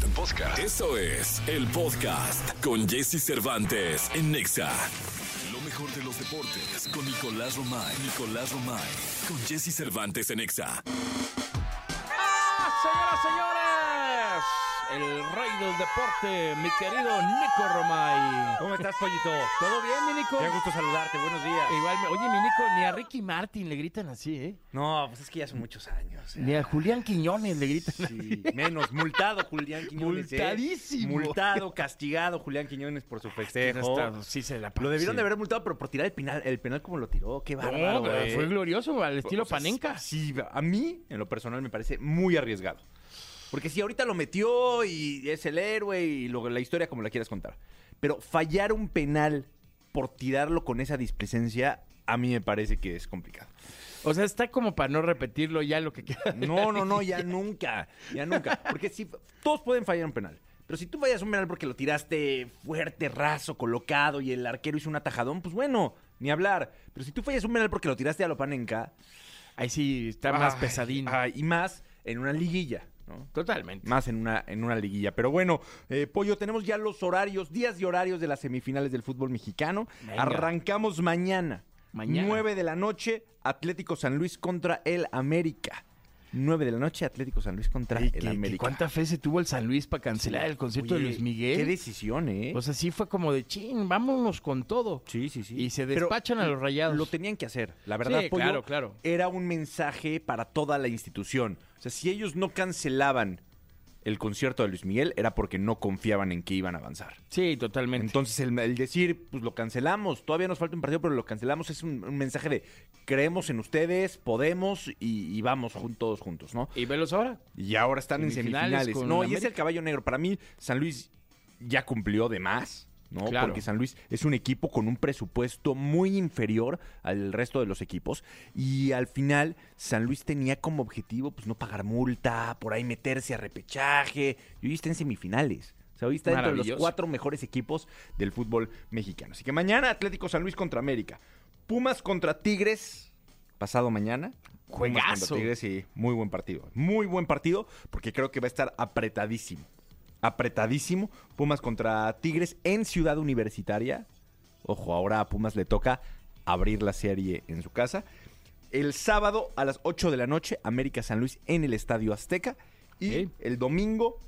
Podcast. Podcast. Eso es el podcast con Jesse Cervantes en Nexa. Lo mejor de los deportes con Nicolás Romay. Nicolás Romay. Con Jesse Cervantes en Nexa. ¡Ah, señoras, señores! El rey del deporte, mi querido Nico Romay. ¿Cómo estás, Pollito? ¿Todo bien, mi Nico? Qué gusto saludarte, buenos días. Igual, oye, mi Nico, ni a Ricky Martin le gritan así, ¿eh? No, pues es que ya son muchos años. Ni a Julián Quiñones le gritan Sí, menos, multado Julián Quiñones. ¿eh? Multadísimo. Multado, castigado Julián Quiñones por su festejo. Está- Sí, se la Lo debieron sí. de haber multado, pero por tirar el penal, el penal como lo tiró. Qué No, bárbaro, pero eh. fue glorioso, al estilo O sea, Panenka. Sí, a mí, en lo personal, me parece muy arriesgado. Porque si ahorita lo metió y es el héroe y lo- la historia como la quieras contar. Pero fallar un penal por tirarlo con esa displicencia, a mí me parece que es complicado. O sea, está como para no repetirlo ya lo que queda. No, no, no, ya nunca, ya nunca. Porque si todos pueden fallar un penal. Pero si tú fallas un penal porque lo tiraste fuerte, raso, colocado y el arquero hizo un atajadón, pues bueno, ni hablar. Pero si tú fallas un penal porque lo tiraste a lo panenca, Ahí sí está más ay, pesadín. ay, y más en una liguilla, ¿no? Totalmente. Más en una, en una liguilla. Pero bueno, eh, Pollo, tenemos ya los horarios, días y horarios de las semifinales del fútbol mexicano. Venga. Arrancamos mañana. Mañana. 9 de la noche, Atlético San Luis contra el América. 9 de la noche, Atlético San Luis contra el América. ¿Cuánta fe se tuvo el San Luis para cancelar el concierto Oye, de Luis Miguel? Qué decisión, ¿eh? O sea, sí fue como de chin, vámonos con todo. sí, sí, sí. Y se Pero despachan a los rayados. Lo tenían que hacer, la verdad. Sí, Pollo, claro, claro. Era un mensaje para toda la institución. O sea, si ellos no cancelaban el concierto de Luis Miguel, era porque no confiaban en que iban a avanzar. Sí, totalmente. Entonces, el, el decir, pues lo cancelamos, todavía nos falta un partido, pero lo cancelamos, es un, un mensaje de creemos en ustedes, podemos y, y vamos jun- todos juntos, ¿no? y velos ahora. Y ahora están en Semifinales No, y es el caballo negro. Para mí, San Luis ya cumplió de más. ¿No? Claro. Porque San Luis es un equipo con un presupuesto muy inferior al resto de los equipos. Y al final, San Luis tenía como objetivo pues no pagar multa, por ahí meterse a repechaje. Y hoy está en semifinales. O sea, hoy está dentro de los cuatro mejores equipos del fútbol mexicano. Así que mañana Atlético San Luis contra América. Pumas contra Tigres. Pasado mañana. Pumas Juegazo. contra Tigres, sí, muy buen partido. Muy buen partido porque creo que va a estar apretadísimo. Apretadísimo. Pumas contra Tigres en Ciudad Universitaria. Ojo, ahora a Pumas le toca abrir la serie en su casa. El sábado a las 8 de la noche, América San Luis en el Estadio Azteca. Y el domingo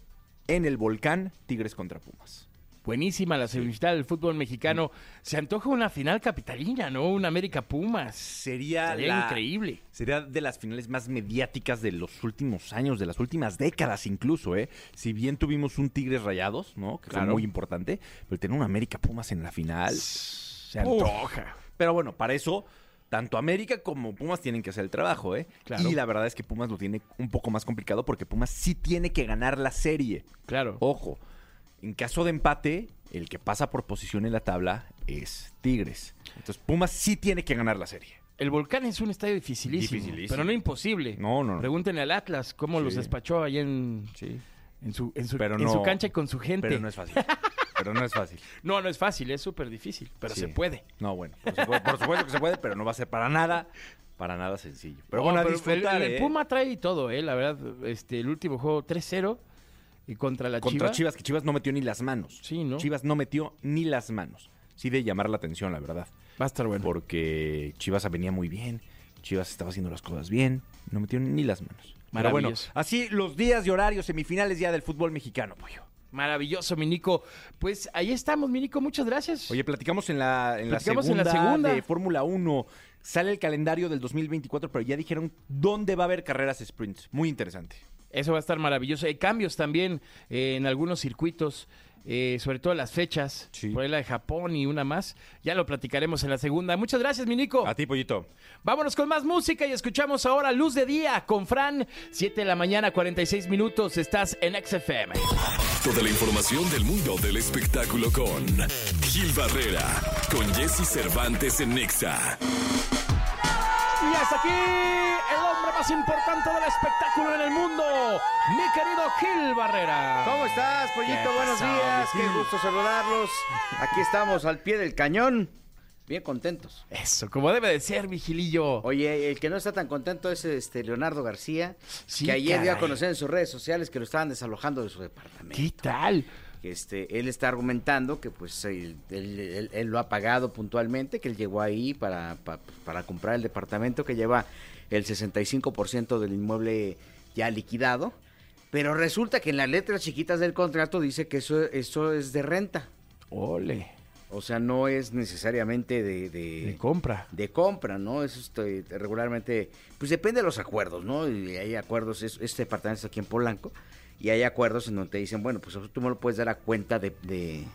en el Volcán, Tigres contra Pumas. Buenísima la semifinal del fútbol mexicano. Se antoja una final capitalina, ¿no? Un América Pumas. Sería, Sería la- increíble. Sería de las finales más mediáticas de los últimos años, de las últimas décadas incluso, ¿eh? Si bien tuvimos un Tigres Rayados, ¿no? Que Claro. fue muy importante, pero tener un América Pumas en la final. Se Uf. antoja. Pero bueno, para eso, tanto América como Pumas tienen que hacer el trabajo, ¿eh? Claro. Y la verdad es que Pumas lo tiene un poco más complicado porque Pumas sí tiene que ganar la serie. Claro. Ojo, en caso de empate, el que pasa por posición en la tabla es Tigres. Entonces Pumas sí tiene que ganar la serie. El Volcán es un estadio dificilísimo, Dificilísimo. pero no imposible. No, no, no. Pregúntenle al Atlas cómo los despachó allá en, Sí. en, su, en, su, Pero en no- su cancha y con su gente. Pero no es fácil. Pero no es fácil. no, no es fácil, es súper difícil, pero Sí. se puede. No, bueno, por supuesto, por supuesto que se puede, pero no va a ser para nada, para nada sencillo. Pero bueno, No, a disfrutar, el, el ¿eh? Puma trae todo, eh, la verdad. Este, el último juego 3-0 y contra la Contra Chiva. Chivas, que Chivas no metió ni las manos. Sí, ¿no? Chivas no metió ni las manos. Sí de llamar la atención, la verdad. Va a estar bueno. Porque Chivas venía muy bien, Chivas estaba haciendo las cosas bien, no metió ni las manos. Pero bueno, Maravilloso. así los días y horarios semifinales ya del fútbol mexicano, pollo. Maravilloso, mi Nico. Pues ahí estamos, mi Nico, muchas gracias. Oye, platicamos en la, en la Platicamos en segunda, la segunda. de Fórmula 1. Sale el calendario del 2024, pero ya dijeron dónde va a haber carreras sprints. Muy interesante. Eso va a estar maravilloso. Hay cambios también eh, en algunos circuitos, eh, sobre todo las fechas. Sí. Por ahí la de Japón y una más. Ya lo platicaremos en la segunda. Muchas gracias, mi Nico. A ti, pollito. Vámonos con más música y escuchamos ahora Luz de Día con Fran. 7 de la mañana, 46 minutos. Estás en XFM. Toda la información del mundo del espectáculo con Gil Barrera, con Jesse Cervantes en Nexa. Y hasta aquí el hombre más importante del espectáculo en el mundo, mi querido Gil Barrera. ¿Cómo estás, Pollito? ¿Qué Buenos pasó, días, qué gusto saludarlos. Aquí estamos al pie del cañón. bien contentos. Eso, como debe de ser, Vigilillo. Oye, el que no está tan contento es este Leonardo García, Sí, que ayer dio a conocer en sus redes sociales que lo estaban desalojando de su departamento. ¿Qué tal? Este, él está argumentando que pues él, él- él- él lo ha pagado puntualmente, que él llegó ahí para, pa- para comprar el departamento que lleva el 65% del inmueble ya liquidado, pero resulta que en las letras chiquitas del contrato dice que eso, eso es de renta, Ole, o sea, no es necesariamente de, de- de compra. de compra, ¿no? Eso este, regularmente, pues depende de los acuerdos, ¿no? Y hay acuerdos, es- este departamento está aquí en Polanco, y hay acuerdos en donde te dicen, bueno, pues tú me lo puedes dar a cuenta de, de,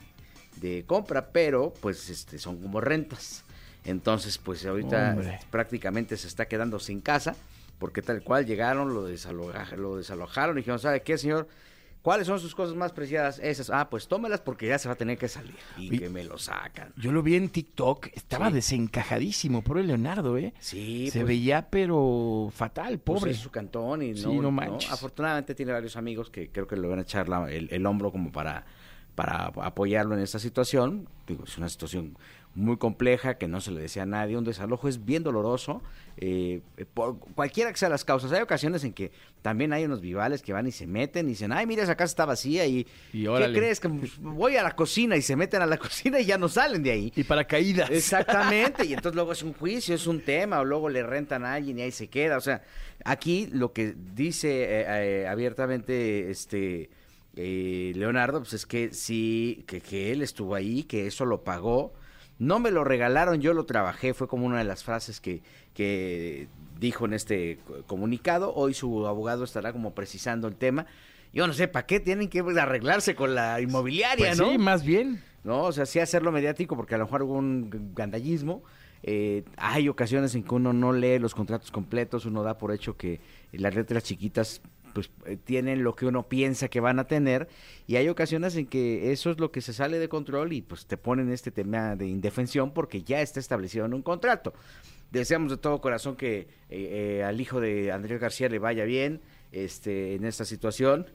de compra, pero pues este son como rentas. Entonces, pues ahorita Hombre. prácticamente se está quedando sin casa, porque tal cual llegaron, lo, desaloja- lo desalojaron y dijeron, ¿sabe qué, señor? ¿Cuáles son sus cosas más preciadas? Esas. Ah, pues tómelas porque ya se va a tener que salir. Y que me lo sacan. Yo lo vi en TikTok, estaba Sí. desencajadísimo, por el Leonardo, ¿eh? Sí, Se pues, veía, pero fatal, Pues pobre. es su cantón y Sí, no, no no- manches. Afortunadamente tiene varios amigos que creo que le van a echar la- el, el hombro como para, para apoyarlo en esta situación. Digo, es una situación muy compleja que no se le decía a nadie. Un desalojo es bien doloroso. eh, por cualquiera que sean las causas. Hay ocasiones en que también hay unos vivales que van y se meten y dicen, ay, mira, esa casa está vacía y, Y ¿qué crees? Que pues, voy a la cocina y se meten a la cocina y ya no salen de ahí. Y para caídas. Exactamente, y entonces luego es un juicio, es un tema, o luego le rentan a alguien y ahí se queda. O sea, aquí lo que dice eh, eh, abiertamente este eh, Leonardo, pues es que sí, que, que él estuvo ahí, que eso lo pagó. No me lo regalaron, yo lo trabajé, fue como una de las frases que, que dijo en este co- comunicado. Hoy su abogado estará como precisando el tema. Yo no sé, ¿para qué tienen que arreglarse con la inmobiliaria, Pues no? sí, más bien. ¿no? O sea, sí hacerlo mediático porque a lo mejor hubo un gandallismo. Eh, hay ocasiones en que uno no lee los contratos completos, uno da por hecho que las letras chiquitas pues eh, tienen lo que uno piensa que van a tener y hay ocasiones en que eso es lo que se sale de control y pues te ponen este tema de indefensión porque ya está establecido en un contrato. Deseamos de todo corazón que eh, eh, al hijo de Andrés García le vaya bien este, en esta situación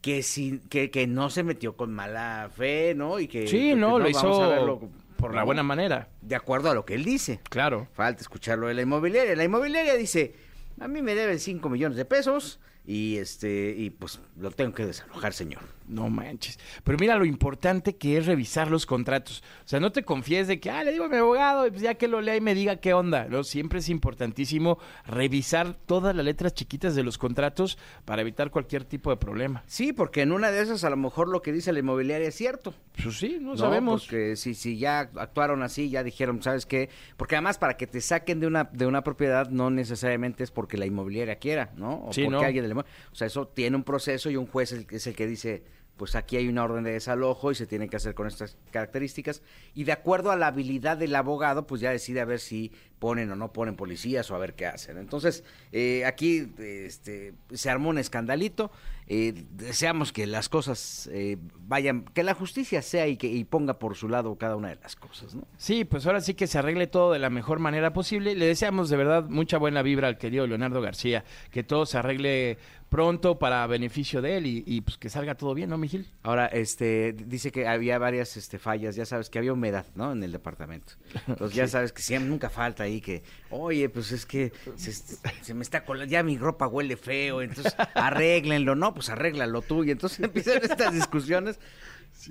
que, si, que, que no se metió con mala fe, ¿no? Y que Sí, porque no, lo vamos a hizo por la ¿no? buena manera. De acuerdo a lo que él dice. Claro. Falta escucharlo de la inmobiliaria. La inmobiliaria dice, a mí me deben 5 millones de pesos y este y pues lo tengo que desalojar, señor. No manches. Pero mira lo importante que es revisar los contratos. O sea, no te confíes de que, ah, le digo a mi abogado, pues ya que lo lea y me diga qué onda. No, siempre es importantísimo revisar todas las letras chiquitas de los contratos para evitar cualquier tipo de problema. Sí, porque en una de esas a lo mejor lo que dice la inmobiliaria es cierto. Pues sí, no, No, sabemos. Porque si, si ya actuaron así, ya dijeron, ¿sabes qué? Porque además para que te saquen de una, de una propiedad no necesariamente es porque la inmobiliaria quiera, ¿no? O Sí, porque no. alguien inmo- O sea, eso tiene un proceso y un juez es el, que- es el que dice, pues aquí hay una orden de desalojo y se tiene que hacer con estas características. Y de acuerdo a la habilidad del abogado, pues ya decide a ver si ponen o no ponen policías o a ver qué hacen. Entonces, eh, aquí este, se armó un escandalito. Eh, deseamos que las cosas eh, vayan, que la justicia sea y que y ponga por su lado cada una de las cosas, ¿no? Sí, pues ahora sí que se arregle todo de la mejor manera posible. Le deseamos de verdad mucha buena vibra al querido Leonardo García. Que todo se arregle pronto para beneficio de él y, y, pues que salga todo bien, ¿no, Mijil? Ahora, este, dice que había varias este, fallas, ya sabes que había humedad, ¿no? En el departamento. Entonces ya sabes que siempre nunca falta ahí que, oye, pues es que se, se me está colando, ya mi ropa huele feo, entonces arréglenlo, no, pues arréglalo tú. Y entonces empiezan estas discusiones.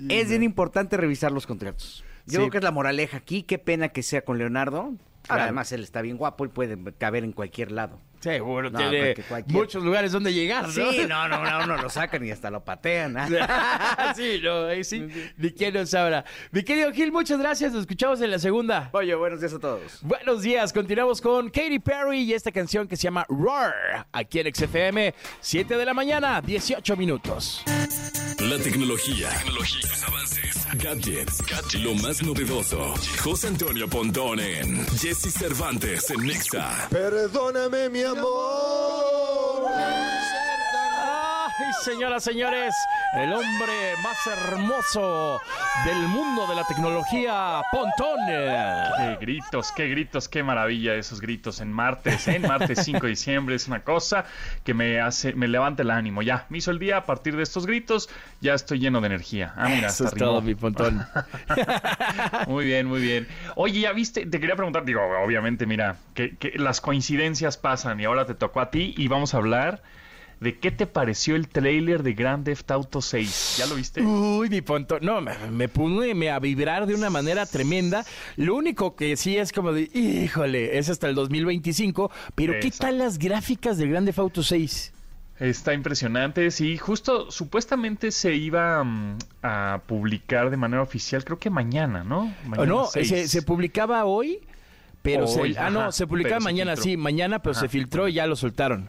es bien importante revisar los contratos. Yo Sí. creo que es la moraleja aquí, qué pena que sea con Leonardo. Claro. Ahora, además, él está bien guapo y puede caber en cualquier lado. Seguro, No, tiene cualquier- muchos lugares donde llegar, ¿no? Sí, no, no, no, no lo sacan y hasta lo patean. ¿ah? sí, no, ahí sí, ni quién nos sabrá. Mi querido Gil, muchas gracias, nos escuchamos en la segunda. Oye, buenos días a todos. Buenos días, continuamos con Katy Perry y esta canción que se llama Roar, aquí en XFM, 7 de la mañana, 18 minutos. La tecnología, tecnología, sus avances, gadgets, lo más novedoso. José Antonio Pontón en Jesse Cervantes en Nexa. Perdóname, mi amor. Señoras, señores, el hombre más hermoso del mundo de la tecnología, Pontón. Qué gritos, qué gritos, qué maravilla esos gritos en martes, ¿eh? en martes 5 de diciembre es una cosa que me hace, me levanta el ánimo. Ya, me hizo el día a partir de estos gritos, ya estoy lleno de energía. Ah, mira, Eso es todo, mi Pontón. Muy bien, muy bien. Oye, ya viste, te quería preguntar, digo, obviamente, mira, que, que las coincidencias pasan y ahora te tocó a ti y vamos a hablar de qué te pareció el tráiler de Grand Theft Auto 6. ¿Ya lo viste? Uy, mi Pontón. No, me, me pone a vibrar de una manera tremenda. Lo único que sí es como de, híjole, es hasta el 2025. Pero ¿qué tal las gráficas del Grande Auto 6? Está impresionante, sí, justo supuestamente se iba mm, a publicar de manera oficial, creo que mañana, ¿no? ¿O Mañana no? 6. Se, se publicaba hoy, pero Hoy, se, ah, no, se publicaba se mañana, sí, mañana, pero Ajá. se filtró y ya lo soltaron.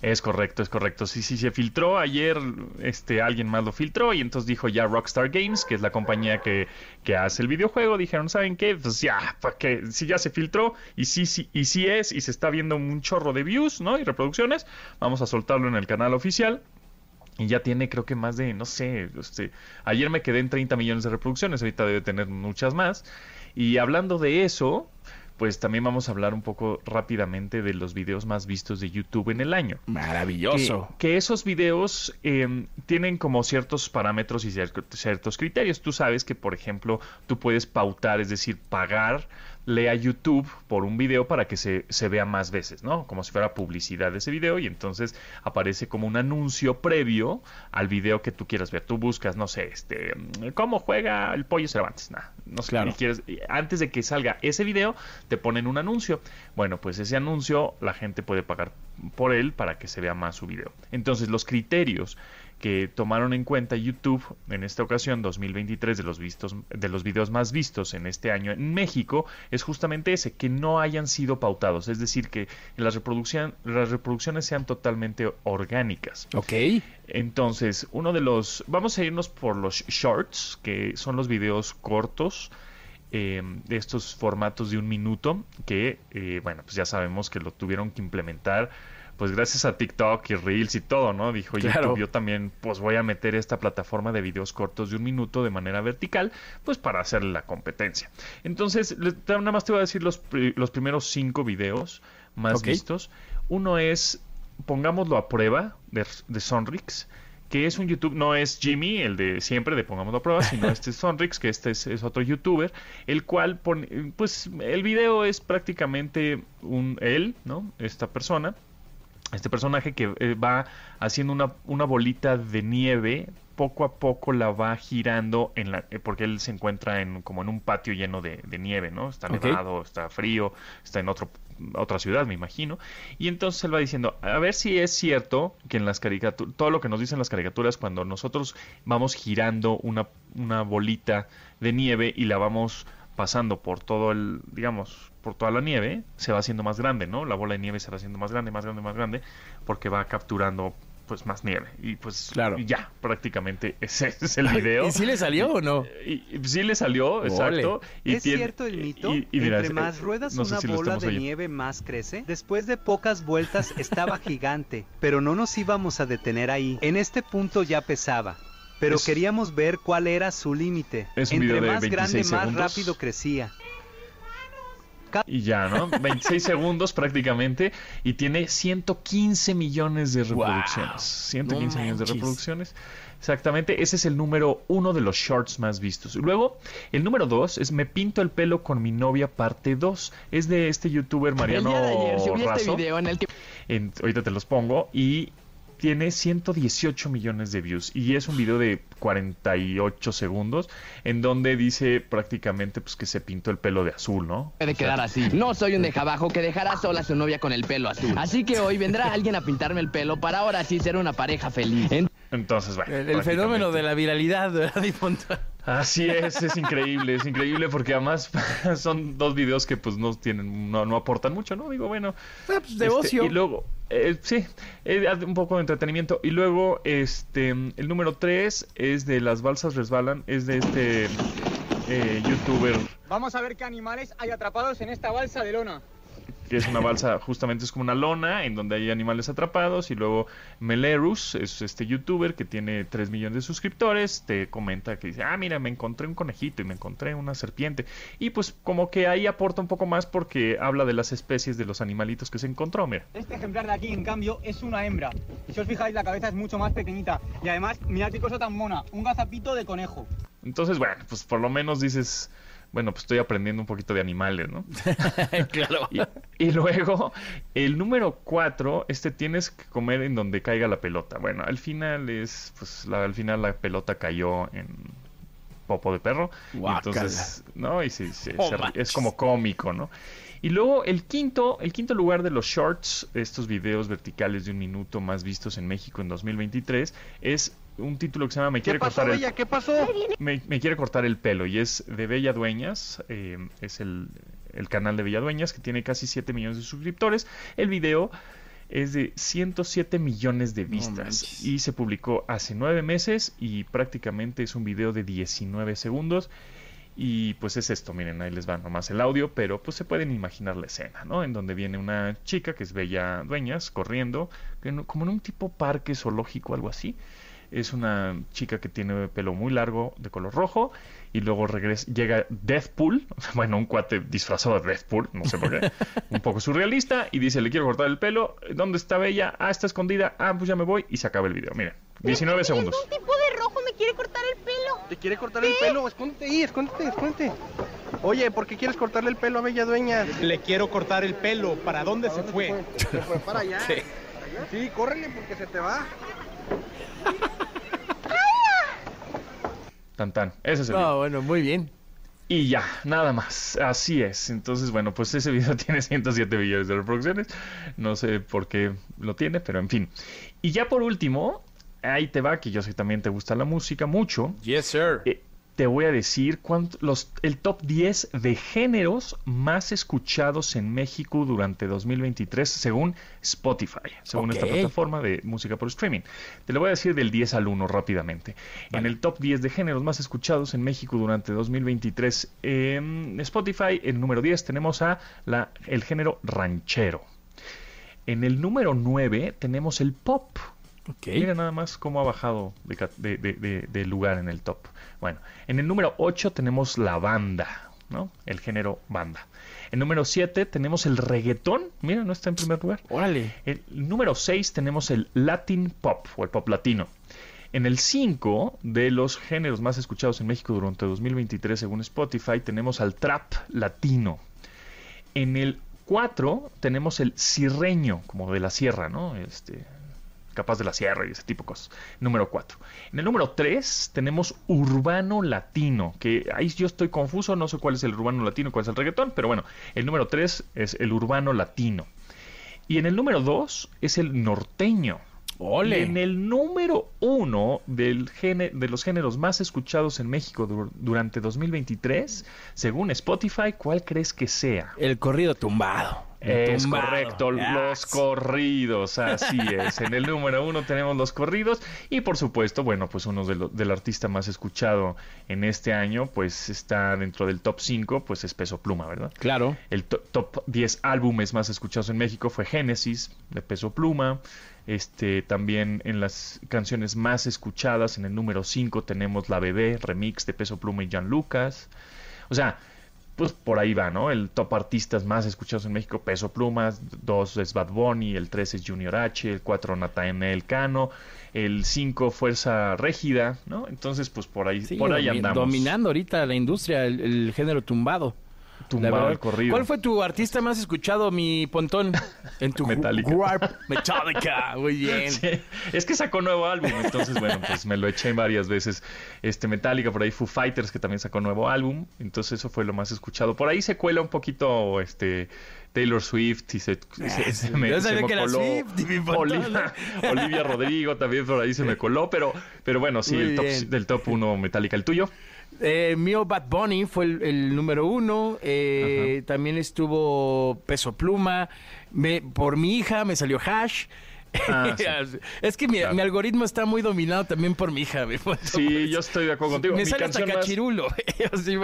Es correcto, es correcto. Sí, sí, se filtró. Ayer este, alguien más lo filtró y entonces dijo ya Rockstar Games, que es la compañía que, que hace el videojuego, dijeron, ¿saben qué? Pues ya, ¿para qué? Si ya se filtró y sí, sí, y sí es y se está viendo un chorro de views, ¿no? Y reproducciones, vamos a soltarlo en el canal oficial. Y ya tiene creo que más de, no sé, este, ayer me quedé en 30 millones de reproducciones, ahorita debe tener muchas más. Y hablando de eso, pues también vamos a hablar un poco rápidamente de los videos más vistos de YouTube en el año. Maravilloso. Que, que esos videos eh, tienen como ciertos parámetros y cier- ciertos criterios. Tú sabes que, por ejemplo, tú puedes pautar, es decir, pagarle a YouTube por un video para que se, se vea más veces, ¿no? Como si fuera publicidad de ese video y entonces aparece como un anuncio previo al video que tú quieras ver. Tú buscas, no sé, este, cómo juega el pollo Cervantes, Nah, no sé, Claro. y quieres, antes de que salga ese video, te ponen un anuncio. Bueno, pues ese anuncio la gente puede pagar por él para que se vea más su video. Entonces, los criterios que tomaron en cuenta YouTube en esta ocasión 2023 de los vistos de los videos más vistos en este año en México es justamente ese que no hayan sido pautados, es decir, que las reproducción, las reproducciones sean totalmente orgánicas. Ok. Entonces, uno de los. Vamos a irnos por los shorts, que son los videos cortos. eh, de estos formatos de un minuto que eh, bueno pues ya sabemos que lo tuvieron que implementar pues gracias a TikTok y Reels y todo no dijo Claro. YouTube yo también pues voy a meter esta plataforma de videos cortos de un minuto de manera vertical pues para hacerle la competencia entonces nada más te voy a decir los, los primeros cinco videos más Ok. vistos uno es pongámoslo a prueba de, de Sonrix, que es un YouTube, no es Jimmy, el de siempre de pongámoslo a prueba, sino este es Sonrix, que este es, es otro youtuber, el cual pone, pues el video es prácticamente un él, ¿no? Esta persona, este personaje que eh, va haciendo una, una bolita de nieve poco a poco la va girando en la eh, porque él se encuentra en como en un patio lleno de, de nieve no está nevado está frío está en otro otra ciudad me imagino. Y entonces él va diciendo a ver si es cierto que en las caricaturas todo lo que nos dicen las caricaturas cuando nosotros vamos girando una una bolita de nieve y la vamos pasando por todo el, digamos, por toda la nieve, se va haciendo más grande, ¿no? La bola de nieve se va haciendo más grande, más grande, más grande, porque va capturando pues más nieve. Y pues Claro. ya, prácticamente ese es el video. ¿Y si le salió o no? Y, y sí le salió, Ole. exacto. Y ¿Es tiene- cierto el mito? y- y mira, Entre más ruedas no sé una si bola de oyendo. nieve más crece. Después de pocas vueltas estaba gigante, pero no nos íbamos a detener ahí. En este punto ya pesaba. Pero Es- queríamos ver cuál era su límite. Es un Entre video de más 26 grande, más segundos. rápido crecía. Y ya, ¿no? 26 segundos prácticamente. Y tiene 115 millones de reproducciones. 115 No millones de reproducciones. Exactamente, ese es el número uno de los shorts más vistos. Luego, el número dos es Me pinto el pelo con mi novia parte 2. Es de este youtuber Mariano el día de ayer subí este Razo. video en el que En- ahorita te los pongo. Y tiene 118 millones de views. Y es un video de 48 segundos. En donde dice prácticamente pues, que se pintó el pelo de azul, ¿no? puede O sea, quedar así. No soy un dejabajo que dejará sola a su novia con el pelo azul. Así que hoy vendrá alguien a pintarme el pelo para ahora sí ser una pareja feliz. En- Entonces, bueno. El, el fenómeno de la viralidad, ¿verdad? Así es, es increíble, es increíble porque además son dos videos que pues no tienen, no, no aportan mucho, ¿no? Digo, bueno. Ah, pues, de este, ocio. Y luego, eh, sí, eh, un poco de entretenimiento. Y luego, este, el número tres es de Las balsas resbalan, es de este eh, youtuber. Vamos a ver qué animales hay atrapados en esta balsa de lona. Que es una balsa, justamente es como una lona en donde hay animales atrapados y luego Melerus es este youtuber que tiene 3 millones de suscriptores, te comenta que dice, ah, mira, me encontré un conejito y me encontré una serpiente y pues como que ahí aporta un poco más porque habla de las especies de los animalitos que se encontró, mira. Este ejemplar de aquí, en cambio, es una hembra. Y si os fijáis, la cabeza es mucho más pequeñita. Y además, mirad qué cosa tan mona, un gazapito de conejo. Entonces, bueno, pues por lo menos dices, bueno, pues estoy aprendiendo un poquito de animales, ¿no? claro. Y, y luego, el número cuatro, este tienes que comer en donde caiga la pelota. Bueno, al final es, pues la- al final la pelota cayó en popo de perro. Y entonces, ¿no? Y sí, sí, Oh, se- es como cómico, ¿no? Y luego el quinto, el quinto lugar de los shorts, estos videos verticales de un minuto más vistos en México en 2023, es un título que se llama Me quiere cortar el ¿Qué pasó? me, me quiere cortar el pelo y es de Bella Dueñas, eh, es el, el canal de Bella Dueñas que tiene casi 7 millones de suscriptores. El video es de 107 millones de vistas y se publicó hace 9 meses y prácticamente es un video de 19 segundos. Y pues es esto, miren, ahí les va nomás el audio, pero pues se pueden imaginar la escena, ¿no? En donde viene una chica que es Bella Dueñas corriendo, como en un tipo parque zoológico, algo así. Es una chica que tiene pelo muy largo de color rojo y luego regresa, llega Deathpool, bueno, un cuate disfrazado de Deathpool, no sé por qué, un poco surrealista y dice, le quiero cortar el pelo, ¿dónde está Bella? Ah, está escondida, ah, pues ya me voy y se acaba el video, miren, 19 segundos. Un tipo de rojo me quiere cortar el pelo. ¿Te quiere cortar el pelo? Escóndete ahí, escóndete, escóndete. Oye, ¿por qué quieres cortarle el pelo a Bella Dueña? Le quiero cortar el pelo. ¿Para dónde se fue? Se fue para allá. Sí, córrele porque se te va. Tan tan, ese es el video. No, bueno, muy bien. Y ya, nada más. Así es. Entonces, bueno, pues ese video tiene 107 millones de reproducciones. No sé por qué lo tiene, pero en fin. Y ya por último, ahí te va, que yo sé que también te gusta la música mucho. Yes, sir. Eh, te voy a decir cuánto, los, el top 10 de géneros más escuchados en México durante 2023 según Spotify, según esta Ok. plataforma de música por streaming. Te lo voy a decir del 10 al 1 rápidamente. En el top 10 de géneros más escuchados en México durante 2023 en Spotify, el número 10 tenemos a la, el género ranchero. En el número 9 tenemos el pop. Ok. Mira nada más cómo ha bajado de- de- de- de lugar en el top. Bueno, en el número 8 tenemos la banda, ¿no? El género banda. En número 7 tenemos el reggaetón. Mira, no está en primer lugar. Órale. El número 6 tenemos el Latin Pop o el pop latino. En el 5 de los géneros más escuchados en México durante 2023 según Spotify tenemos al trap latino. En el 4 tenemos el cirreño, como de la sierra, ¿no? Este, capaz de la sierra y ese tipo de cosas. Número 4. En el número 3 tenemos urbano latino, que ahí yo estoy confuso, no sé cuál es el urbano latino cuál es el reggaetón, pero bueno, el número 3 es el urbano latino. Y en el número 2 es el norteño. Ole. Y en el número 1 del gene- de los géneros más escuchados en México dur- durante 2023, según Spotify, ¿cuál crees que sea? El corrido tumbado. Es tumbado. correcto, Yes. los corridos, así es. En el número uno tenemos los corridos y por supuesto, bueno, pues uno de lo- del artista más escuchado en este año, pues está dentro del top 5, pues es Peso Pluma, ¿verdad? Claro. El to- top 10 álbumes más escuchados en México fue Génesis, de Peso Pluma. Este, también en las canciones más escuchadas, en el número 5 tenemos La Bebé, remix de Peso Pluma y Jan Lucas. O sea, pues por ahí va, ¿no? El top artistas más escuchados en México, Peso Pluma, 2 es Bad Bunny, el 3 es Junior H, el 4 Natanael Cano, el 5 Fuerza Régida, ¿no? Entonces, pues por ahí, Sí, por ahí andamos. dominando ahorita la industria, el, el género tumbado. Tumbado el corrido. ¿Cuál fue tu artista más escuchado, mi pontón? En tu Metallica. Warp Metallica. Muy bien. Sí, es que sacó nuevo álbum, entonces bueno, pues me lo eché varias veces. Este Metallica, por ahí Foo Fighters que también sacó nuevo álbum, entonces eso fue lo más escuchado. Por ahí se cuela un poquito este Taylor Swift y se, se- se me, Yo se sabía me que era coló Swift y Olivia, Olivia Rodrigo también por ahí se me coló, pero pero bueno, sí, Muy el top, del top 1 Metallica, el tuyo. Eh, mío Bad Bunny fue el, el número uno. eh, también estuvo Peso Pluma. Me- por mi hija me salió Hash. Ah, sí. es que mi, Claro. mi algoritmo está muy dominado también por mi hija. mi. Sí, yo estoy de acuerdo contigo. Me Mi sale hasta más-.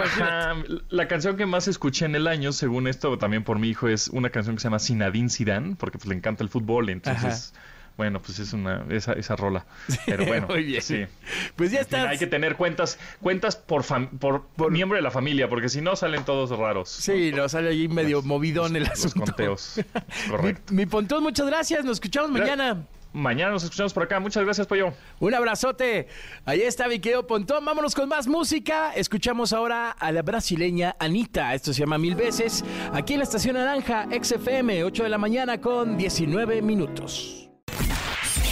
Ajá, la canción que más escuché en el año, según esto, también por mi hijo, es una canción que se llama Sinadín Zidane, porque pues le encanta el fútbol, entonces, bueno, pues es una esa, esa rola. Pero bueno, Muy bien. sí. Pues ya está. hay que tener cuentas cuentas por, fam- por, miembro de la familia, porque si no salen todos raros. Sí, nos sale ahí medio movidón el Los asunto. conteos. Mi, Correcto. mi Pontón, muchas gracias. Nos escuchamos mañana. Mañana nos escuchamos por acá. Muchas gracias, Pollo. Un abrazote. Ahí está mi querido Pontón. Vámonos con más música. Escuchamos ahora a la brasileña Anita. Esto se llama Mil Veces. Aquí en la Estación Naranja, XFM, 8 de la mañana con 19 minutos.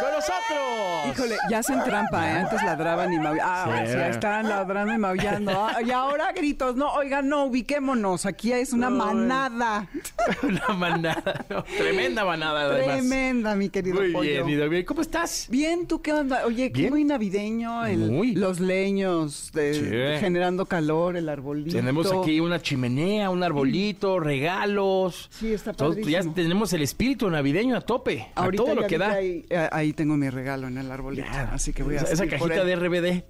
Con nosotros. Híjole, ya hacen trampa, ¿eh? Antes ladraban y maullaban. Ah, Sí. están ladrando y maullando. Ah, y ahora gritos. No, oigan, no, ubiquémonos. Aquí es una manada. Una manada. ¿no? Tremenda manada, además. Tremenda, mi querido Muy pollo. bien, Dominic. ¿Cómo estás? Bien, ¿tú qué onda? Oye, qué Bien. muy navideño. el- Muy. Los leños de- Sí. generando calor, el arbolito. Tenemos aquí una chimenea, un arbolito, regalos. Sí, está Todo- ya padrísimo. tenemos el espíritu navideño a tope. Ahorita a todo lo que da. Ahí, eh, ahí tengo mi regalo en el arbolito. Así que voy a Esa, esa cajita de RBD.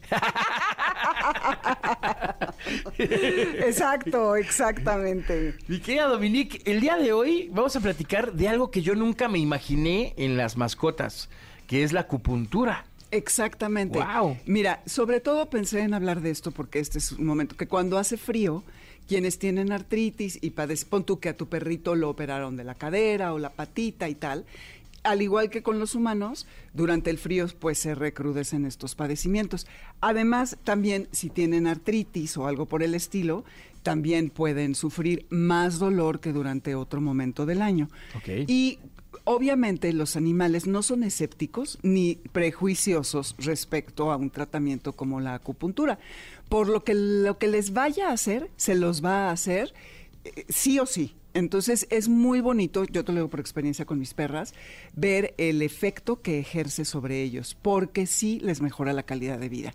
Exacto, exactamente. Mi querida Dominique, el día de hoy vamos a platicar de algo que yo nunca me imaginé en las mascotas, que es la acupuntura. Exactamente. Guau. Mira, sobre todo pensé en hablar de esto porque este es un momento que cuando hace frío, quienes tienen artritis y padecen, pon tú que a tu perrito lo operaron de la cadera o la patita y tal, al igual que con los humanos, durante el frío pues se recrudecen estos padecimientos. Además, también si tienen artritis o algo por el estilo, también pueden sufrir más dolor que durante otro momento del año. Y obviamente los animales no son escépticos ni prejuiciosos respecto a un tratamiento como la acupuntura. Por lo que lo que les vaya a hacer, se los va a hacer eh, sí o sí. Entonces es muy bonito, yo te lo digo por experiencia con mis perras, ver el efecto que ejerce sobre ellos, porque sí les mejora la calidad de vida.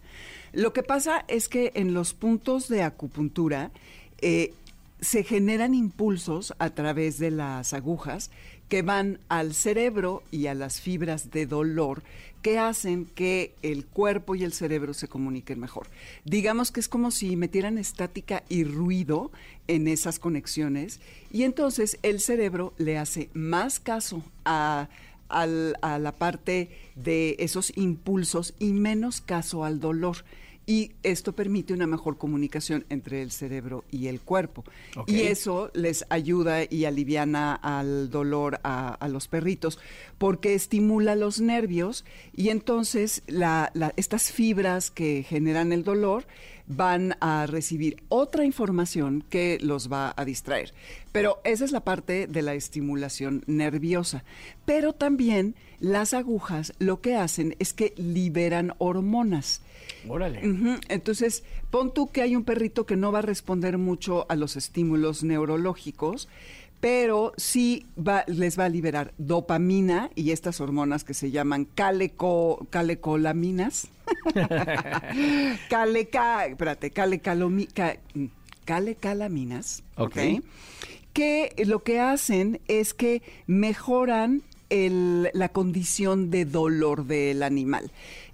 Lo que pasa es que en los puntos de acupuntura eh, se generan impulsos a través de las agujas que van al cerebro y a las fibras de dolor que hacen que el cuerpo y el cerebro se comuniquen mejor. Digamos que es como si metieran estática y ruido en esas conexiones y entonces el cerebro le hace más caso a, a la parte de esos impulsos y menos caso al dolor. Y esto permite una mejor comunicación entre el cerebro y el cuerpo. Y eso les ayuda y aliviana al dolor a, a los perritos porque estimula los nervios y entonces la- la- estas fibras que generan el dolor van a recibir otra información que los va a distraer. Pero esa es la parte de la estimulación nerviosa. Pero también las agujas lo que hacen es que liberan hormonas. Órale. Entonces, pon tú que hay un perrito que no va a responder mucho a los estímulos neurológicos, pero sí va- les va a liberar dopamina y estas hormonas que se llaman caleco, calecolaminas. Caleca, espérate, calecalomi, ca- mm, calecalaminas. Ok. Que lo que hacen es que mejoran el- la condición de dolor del animal.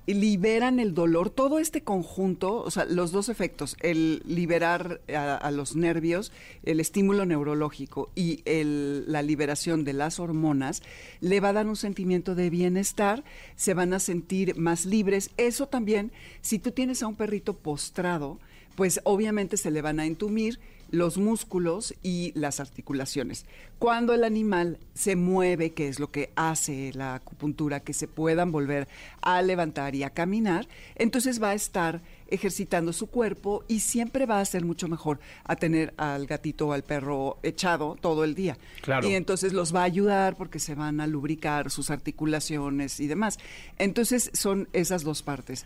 Liberan el dolor, todo este conjunto, o sea, los dos efectos, el liberar a, a los nervios, el estímulo neurológico y el- la liberación de las hormonas, le va a dar un sentimiento de bienestar, se van a sentir más libres. Eso también, si tú tienes a un perrito postrado, pues obviamente se le van a entumir los músculos y las articulaciones. Cuando el animal se mueve, que es lo que hace la acupuntura, que se puedan volver a levantar y a caminar, entonces va a estar ejercitando su cuerpo y siempre va a ser mucho mejor a tener al gatito o al perro echado todo el día. Claro. Y entonces los va a ayudar porque se van a lubricar sus articulaciones y demás. Entonces son esas dos partes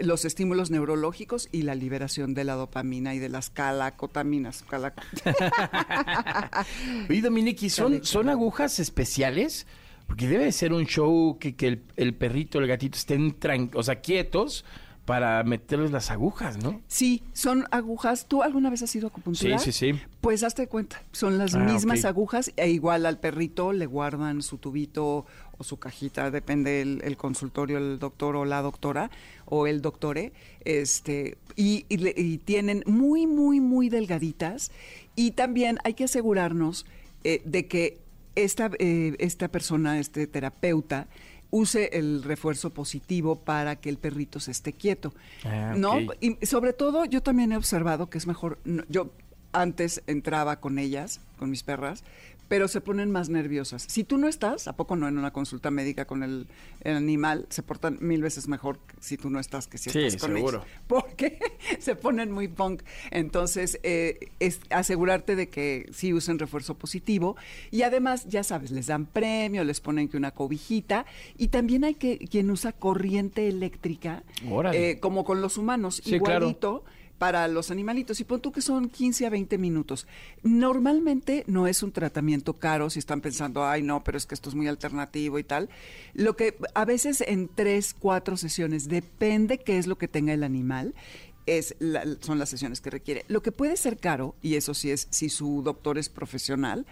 los estímulos neurológicos y la liberación de la dopamina y de las calacotaminas. cala- Oye, Dominique, ¿y son, son agujas especiales? Porque debe de ser un show que, que el, el perrito, el gatito estén tran- o sea, quietos para meterles las agujas, ¿no? Sí, son agujas. ¿Tú alguna vez has ido a acupuntura? Sí, sí, sí. Pues hazte cuenta, son las Ah, mismas agujas e igual al perrito le guardan su tubito o su cajita, depende el, el consultorio, el doctor o la doctora o el doctore, este y, y le- y tienen muy, muy, muy delgaditas y también hay que asegurarnos eh, de que esta, eh, esta persona, este terapeuta, use el refuerzo positivo para que el perrito se esté quieto. Ah, ¿No? Y sobre todo, yo también he observado que es mejor. no, yo antes entraba con ellas, con mis perras, pero se ponen más nerviosas. Si tú no estás, ¿a poco no en una consulta médica con el, el animal? Se portan mil veces mejor si tú no estás que si Sí, estás con seguro. ellos. Porque se ponen muy punk. Entonces, eh, es asegurarte de que sí usen refuerzo positivo. Y además, ya sabes, les dan premio, les ponen que una cobijita. Y también hay que quien usa corriente eléctrica, eh, como con los humanos, Sí, claro. Para los animalitos. Y pon tú que son 15 a 20 minutos. Normalmente no es un tratamiento caro si están pensando, ay, no, pero es que esto es muy alternativo y tal. Lo que a veces en tres, cuatro sesiones, depende qué es lo que tenga el animal. Es son las sesiones que requiere. Lo que puede ser caro, y eso sí es si su doctor es profesional,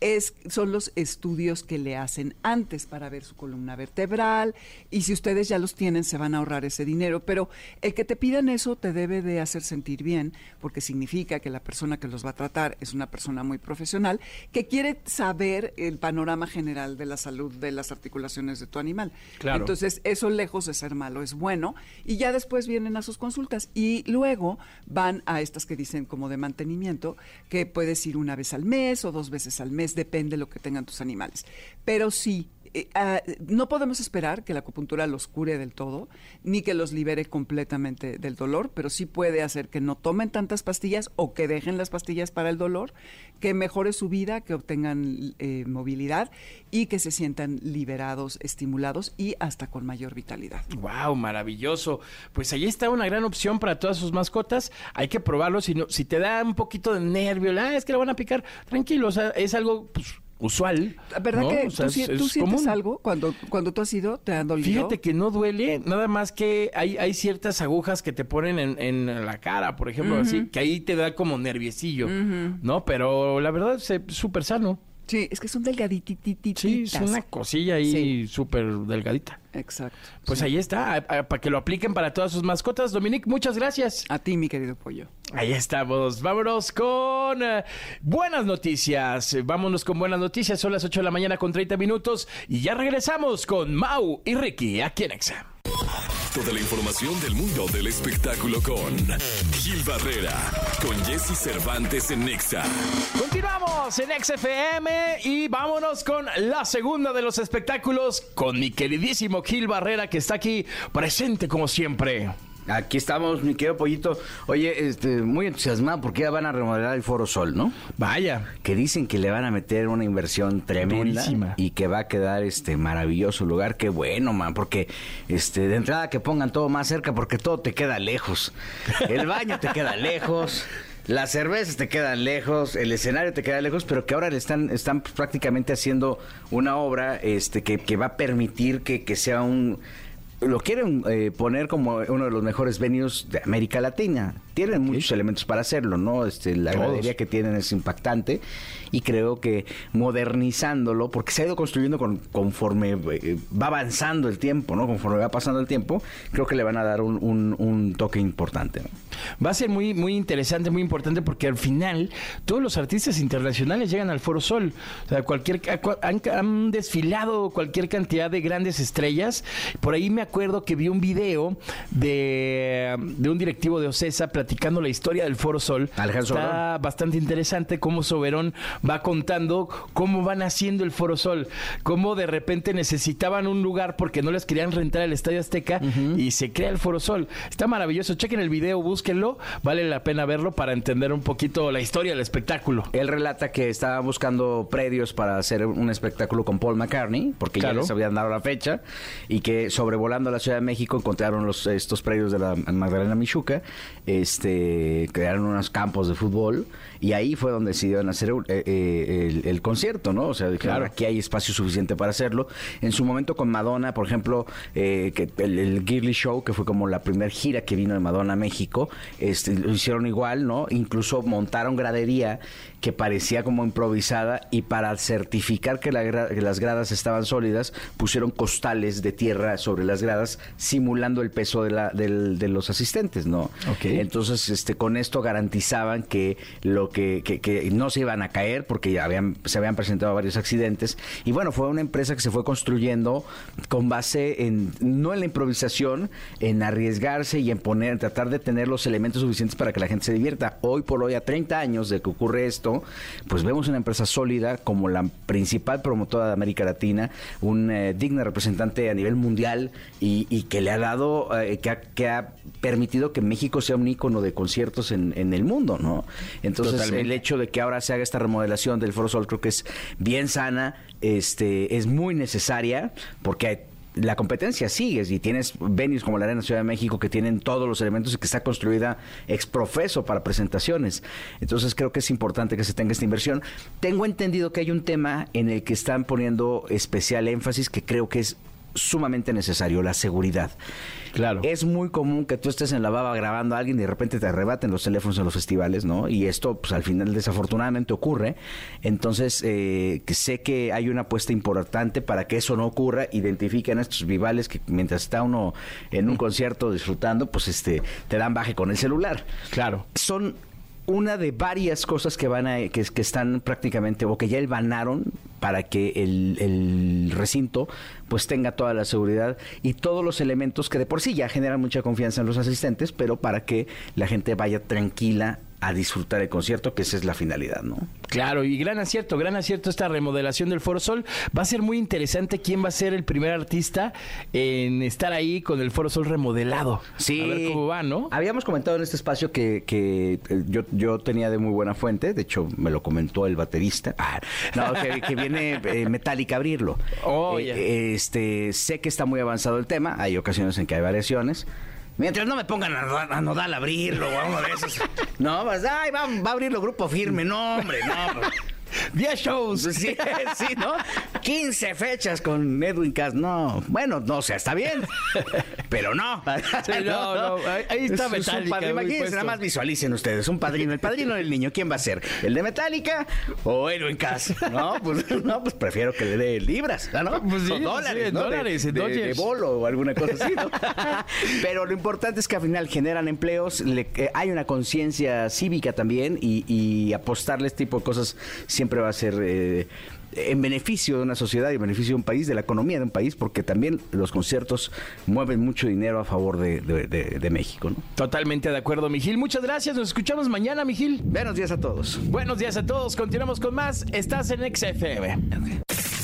es, son los estudios que le hacen antes para ver su columna vertebral y si ustedes ya los tienen se van a ahorrar ese dinero, pero el que te pidan eso te debe de hacer sentir bien porque significa que la persona que los va a tratar es una persona muy profesional que quiere saber el panorama general de la salud de las articulaciones de tu animal. Claro. Entonces eso lejos de ser malo es bueno y ya después vienen a sus consultas y luego van a estas que dicen como de mantenimiento que puedes ir una vez al mes o dos veces al mes, depende de lo que tengan tus animales. Pero sí, eh, ah, no podemos esperar que la acupuntura los cure del todo, ni que los libere completamente del dolor, pero sí puede hacer que no tomen tantas pastillas o que dejen las pastillas para el dolor, que mejore su vida, que obtengan eh, movilidad y que se sientan liberados, estimulados y hasta con mayor vitalidad. Wow, maravilloso. Pues ahí está una gran opción para todas sus mascotas. Hay que probarlo. Si, no, si te da un poquito de nervio, ah, es que lo van a picar, tranquilo. Es algo pues, usual. ¿Verdad ¿no? que O sea, tú, es- tú es sientes común. algo cuando, cuando tú has ido? ¿Te han dolido? Fíjate que no duele, nada más que hay, hay ciertas agujas que te ponen en, en la cara, por ejemplo, así, que ahí te da como nerviecillo, ¿no? Pero la verdad es súper sano. Sí, es que son delgadititas. Sí, es una cosilla ahí súper delgadita. Exacto. Pues ahí está, a- a- para que lo apliquen para todas sus mascotas. Dominique, muchas gracias. A ti, mi querido pollo. Ahí estamos. Vámonos con eh, buenas noticias. Vámonos con buenas noticias. Son las 8 de la mañana con 30 minutos. Y ya regresamos con Mau y Ricky aquí en Exa. Toda la información del mundo del espectáculo con Gil Barrera, con Jesse Cervantes en Nexa. Continuamos en XFM y vámonos con la segunda de los espectáculos con mi queridísimo Gil Barrera que está aquí presente como siempre. Aquí estamos, mi querido pollito. Oye, este, muy entusiasmado porque ya van a remodelar el Foro Sol, ¿no? Vaya. Que dicen que le van a meter una inversión tremenda Durísima. y que va a quedar este maravilloso lugar. Qué bueno, man, porque este de entrada que pongan todo más cerca porque todo te queda lejos. El baño te queda lejos. Las cervezas te quedan lejos, el escenario te queda lejos, pero que ahora le están, están prácticamente haciendo una obra este, que, que va a permitir que, que sea un, lo quieren eh, poner como uno de los mejores venues de América Latina. Tienen muchos elementos para hacerlo, ¿no? Este, la Todos. gradería que tienen es impactante y creo que modernizándolo, porque se ha ido construyendo con- conforme eh, va avanzando el tiempo, ¿no? Conforme va pasando el tiempo, creo que le van a dar un, un- un toque importante. ¿no? Va a ser muy, muy interesante, muy importante, porque al final todos los artistas internacionales llegan al Foro Sol. O sea, cualquier, han, han desfilado cualquier cantidad de grandes estrellas. Por ahí me acuerdo que vi un video de, de un directivo de Ocesa platicando platicando la historia del Foro Sol. Alejandro Está Soberón. bastante interesante cómo Soberón va contando cómo van haciendo el Foro Sol, cómo de repente necesitaban un lugar porque no les querían rentar el Estadio Azteca y se crea el Foro Sol. Está maravilloso. Chequen el video, búsquenlo. Vale la pena verlo para entender un poquito la historia del espectáculo. Él relata que estaba buscando predios para hacer un espectáculo con Paul McCartney, porque Claro. ya les habían dado la fecha, y que sobrevolando la Ciudad de México encontraron los, estos predios de la Magdalena Michuca, este, crearon unos campos de fútbol, y ahí fue donde decidieron hacer eh, eh, el, el concierto, ¿no? O sea, dijeron, aquí hay espacio suficiente para hacerlo. En su momento con Madonna, por ejemplo, eh, que el, el Girly Show, que fue como la primera gira que vino de Madonna a México, este, lo hicieron igual, ¿no? Incluso montaron gradería que parecía como improvisada y para certificar que, la que las gradas estaban sólidas, pusieron costales de tierra sobre las gradas, simulando el peso de, la, del- de los asistentes, ¿no? Entonces, este, con esto garantizaban que lo que, no se iban a caer porque ya habían, se habían presentado varios accidentes. Y bueno, fue una empresa que se fue construyendo con base en, no en la improvisación, en arriesgarse y en poner, en tratar de tener los elementos suficientes para que la gente se divierta. Hoy por hoy, a 30 años de que ocurre esto, pues vemos una empresa sólida como la principal promotora de América Latina, un eh, digna representante a nivel mundial y, que le ha dado, eh, que, ha, ha permitido que México sea un ícono de conciertos en, en el mundo, ¿no? Entonces, Totalmente. el hecho de que ahora se haga esta remodelación del Foro Sol creo que es bien sana, este, es muy necesaria, porque hay- la competencia sigue y tienes venues como la Arena Ciudad de México que tienen todos los elementos y que está construida ex profeso para presentaciones. Entonces creo que es importante que se tenga esta inversión. Tengo entendido que hay un tema en el que están poniendo especial énfasis que creo que es sumamente necesario, la seguridad. Claro. Es muy común que tú estés en la baba grabando a alguien y de repente te arrebaten los teléfonos en los festivales, ¿no? Y esto, pues al final desafortunadamente ocurre. Entonces, eh, que sé que hay una apuesta importante para que eso no ocurra. Identifiquen a estos vivales que mientras está uno en un concierto disfrutando, pues este, te dan baje con el celular. Claro. Son una de varias cosas que van a, que, que están prácticamente o que ya elvanaron para que el, el recinto pues tenga toda la seguridad y todos los elementos que de por sí ya generan mucha confianza en los asistentes, pero para que la gente vaya tranquila a disfrutar el concierto, que esa es la finalidad, ¿no? Claro, y gran acierto, gran acierto esta remodelación del Foro Sol. Va a ser muy interesante quién va a ser el primer artista en estar ahí con el Foro Sol remodelado. Sí. A ver cómo va, ¿no? Habíamos comentado en este espacio que, que, eh, yo, yo tenía de muy buena fuente, de hecho me lo comentó el baterista, Ah, no, que, que viene eh, Metallica a abrirlo. Oh, Eh, este, sé que está muy avanzado el tema, hay ocasiones en que hay variaciones. Mientras no me pongan a, Nodal- a abrirlo o a uno de esos. No, vas, ay, va, va a abrirlo Grupo Firme. No, hombre, no. pues. 10 shows. Sí, sí, ¿no? 15 fechas con Edwin Cass. No, bueno, no, o sea, está bien. Pero no. Sí, no, no, ahí- ahí está Es- Metallica, Imagínense, puesto. nada más visualicen ustedes. Un padrino. El padrino del niño, ¿quién va a ser? ¿El de Metallica o Edwin Cass? No, pues, no, pues prefiero que le dé libras, ¿no? Pues sí, o dólares, dólares, de, de bolo o alguna cosa así, ¿no? Pero lo importante es que al final generan empleos, le- eh, hay una conciencia cívica también y, y apostarle a este tipo de cosas siempre va a ser eh, en beneficio de una sociedad y en beneficio de un país, de la economía de un país, porque también los conciertos mueven mucho dinero a favor de, de- de- de México, ¿no? Totalmente de acuerdo, Mijil. Muchas gracias. Nos escuchamos mañana, Mijil. Buenos días a todos. Buenos días a todos. Continuamos con más. Estás en XFM.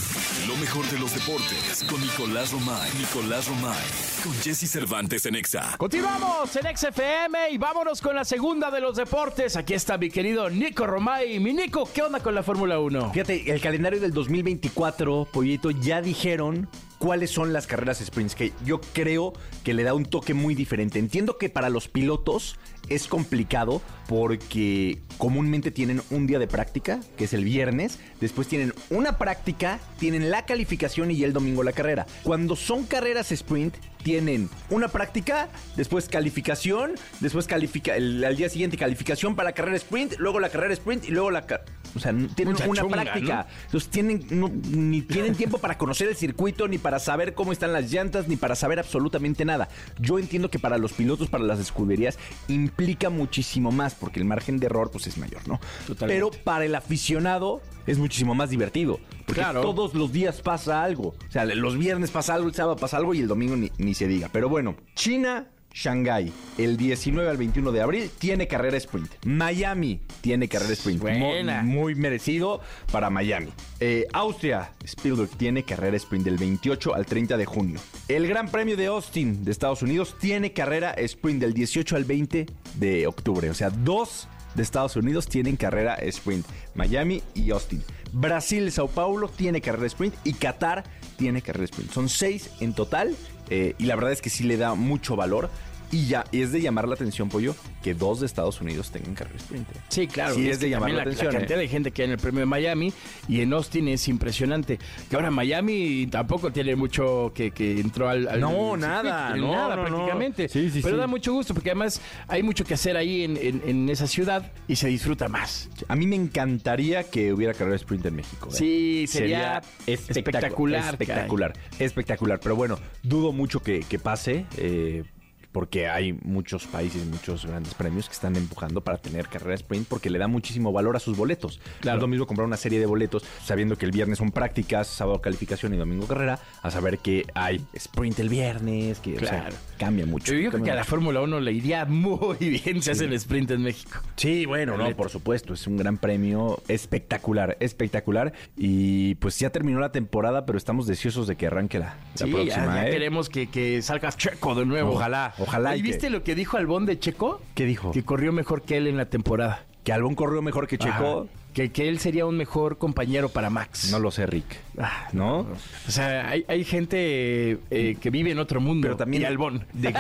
Lo mejor de los deportes con Nicolás Romay. Nicolás Romay. Con Jesse Cervantes en Exa. Continuamos en XFM y vámonos con la segunda de los deportes. Aquí está mi querido Nico Romay. Mi Nico, ¿qué onda con la Fórmula 1? Fíjate, el calendario del 2024, Pollito, ya dijeron cuáles son las carreras sprints, que yo creo que le da un toque muy diferente. Entiendo que para los pilotos es complicado porque comúnmente tienen un día de práctica, que es el viernes, después tienen una práctica, tienen la calificación y el domingo la carrera. Cuando son carreras sprint, tienen una práctica, después calificación, después califica el, al día siguiente calificación para la carrera sprint, luego la carrera sprint y luego la ca- o sea, tienen Mucha una chunga, práctica. Entonces tienen no- ni tienen tiempo para conocer el circuito, ni para saber cómo están las llantas, ni para saber absolutamente nada. Yo entiendo que para los pilotos, para las escuderías, implica muchísimo más, porque el margen de error pues es mayor, ¿no? Totalmente. Pero para el aficionado es muchísimo más divertido. Porque Claro. todos los días pasa algo. O sea, los viernes pasa algo, el sábado pasa algo y el domingo ni, ni se diga. Pero bueno, China Shanghai, el 19 al 21 de abril, tiene carrera sprint. Miami tiene carrera sprint. Buena. Muy, muy merecido para Miami. Eh, Austria, Spielberg tiene carrera sprint del 28 al 30 de junio. El Gran Premio de Austin de Estados Unidos tiene carrera sprint del 18 al 20 de octubre. O sea, dos de Estados Unidos tienen carrera sprint. Miami y Austin. Brasil, Sao Paulo tiene carrera sprint y Qatar tiene carrera sprint. Son seis en total eh, y la verdad es que sí le da mucho valor. Y ya y es de llamar la atención, Pollo, que dos de Estados Unidos tengan carrera sprint. ¿eh? Sí, claro. Sí, y es de llamar la atención, cantidad ¿eh? de gente que hay en el premio de Miami y en Austin es impresionante. Que ahora Miami tampoco tiene mucho que, que entró al. al No, nada, no, nada no, no. prácticamente. Sí, sí, Pero da mucho gusto porque además hay mucho que hacer ahí en, en- en esa ciudad y se disfruta más. A mí me encantaría que hubiera carrera sprint en México. ¿eh? Sí, sería espectacular, Espectacular. Espectacular. Pero bueno, dudo mucho que, que pase. eh, porque hay muchos países, muchos grandes premios que están empujando para tener carrera sprint porque le da muchísimo valor a sus boletos. Claro. No es lo mismo comprar una serie de boletos sabiendo que el viernes son prácticas, sábado calificación y domingo carrera, a saber que hay sprint el viernes, que o sea, Claro. cambia mucho. Yo creo Cambia que a la. Fórmula 1 le iría muy bien si hace el sprint en México. Sí, bueno, no, por supuesto, es un gran premio espectacular, espectacular. Y pues ya terminó la temporada, pero estamos deseosos de que arranque la, la Sí, ya- próxima. ya, ¿eh? queremos que, que salga Checo de nuevo. Ojalá, ojalá. ¿Y y que- viste lo que dijo Albón de Checo? ¿Qué dijo? Que corrió mejor que él en la temporada. ¿Que Albón corrió mejor que Checo? Ajá. Que, que él sería un mejor compañero para Max. No lo sé, Rick. Ah, ¿No? O sea, hay, hay gente eh, que vive en otro mundo. Pero también Y Albón. de-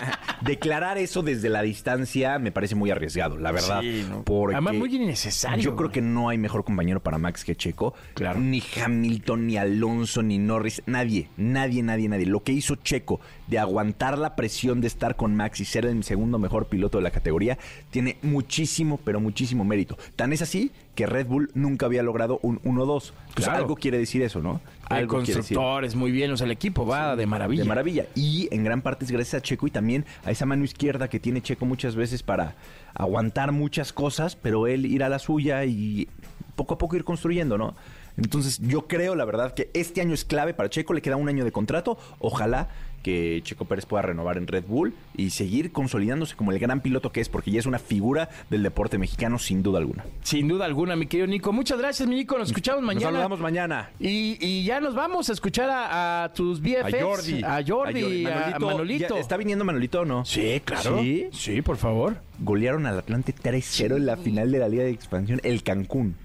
declarar eso desde la distancia me parece muy arriesgado, la verdad. Sí, ¿no? Porque Además, muy innecesario. Yo creo que no hay mejor compañero para Max que Checo. Claro. Ni Hamilton, ni Alonso, ni Norris. Nadie, nadie, nadie, nadie. Lo que hizo Checo de aguantar la presión de estar con Max y ser el segundo mejor piloto de la categoría tiene muchísimo, pero muchísimo mérito. Tan es así que Red Bull nunca había logrado un 1-2. Pues Claro. algo quiere decir eso, ¿no? Hay constructores, muy bien. O sea, el equipo va de maravilla. De maravilla. Y en gran parte es gracias a Checo y también a esa mano izquierda que tiene Checo muchas veces para aguantar muchas cosas, pero él ir a la suya y poco a poco ir construyendo, ¿no? Entonces yo creo, la verdad, que este año es clave para Checo, le queda un año de contrato, ojalá que Checo Pérez pueda renovar en Red Bull y seguir consolidándose como el gran piloto que es, porque ya es una figura del deporte mexicano sin duda alguna. Sin duda alguna, mi querido Nico. Muchas gracias, mi Nico. Nos escuchamos mañana. Nos saludamos mañana. Y, y ya nos vamos a escuchar a, a tus BFFs. A Jordi. A Jordi, a, a Manolito. ¿Ya ¿Está viniendo Manolito o no? Sí, claro. ¿Sí? Sí, por favor. Golearon al Atlante 3-0 en la final de la Liga de Expansión, el Cancún.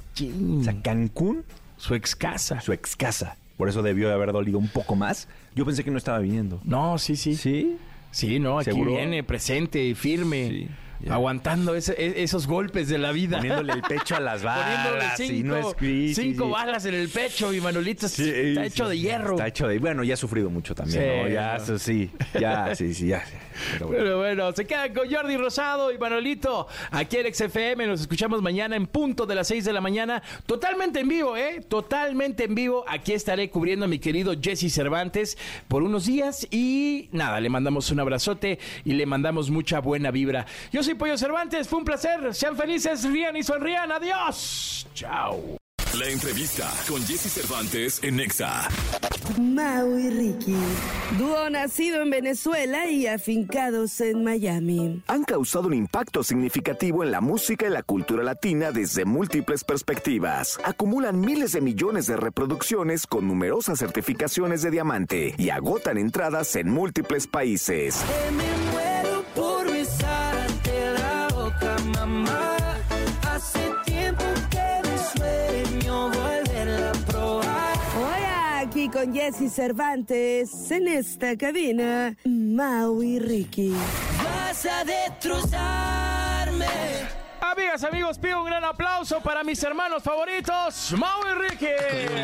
O sea, Cancún, Su ex casa. su ex casa. Por eso debió de haber dolido un poco más. Yo pensé que no estaba viniendo. No, sí, sí. ¿Sí? Sí, no, aquí ¿Seguro? viene presente, firme, Sí, aguantando ese- e- esos golpes de la vida. Poniéndole el pecho a las Poniéndole balas. cinco, no sí, cinco sí. balas en el pecho y Manolito Sí, está hecho de hierro. Está hecho de... Bueno, ya ha sufrido mucho también, Sí, ¿no? Ya, eso sí. Ya, sí, sí, ya. Pero bueno. Pero bueno, se quedan con Jordi Rosado y Manolito aquí en XFM. Nos escuchamos mañana en punto de las 6 de la mañana. Totalmente en vivo, ¿eh? Totalmente en vivo. Aquí estaré cubriendo a mi querido Jesse Cervantes por unos días. Y nada, le mandamos un abrazote y le mandamos mucha buena vibra. Yo soy Pollo Cervantes. Fue un placer. Sean felices, rían y sonrían. Adiós. Chao. La entrevista con Jesse Cervantes en Nexa. Mau y Ricky, dúo nacido en Venezuela y afincados en Miami. han causado un impacto significativo en la música y la cultura latina desde múltiples perspectivas. Acumulan miles de millones de reproducciones con numerosas certificaciones de diamante y agotan entradas en múltiples países. Con Jesse Cervantes en esta cabina, Mau y Ricky. Vas a destrozarme. Amigas, amigos, pido un gran aplauso para mis hermanos favoritos, Mau y Ricky.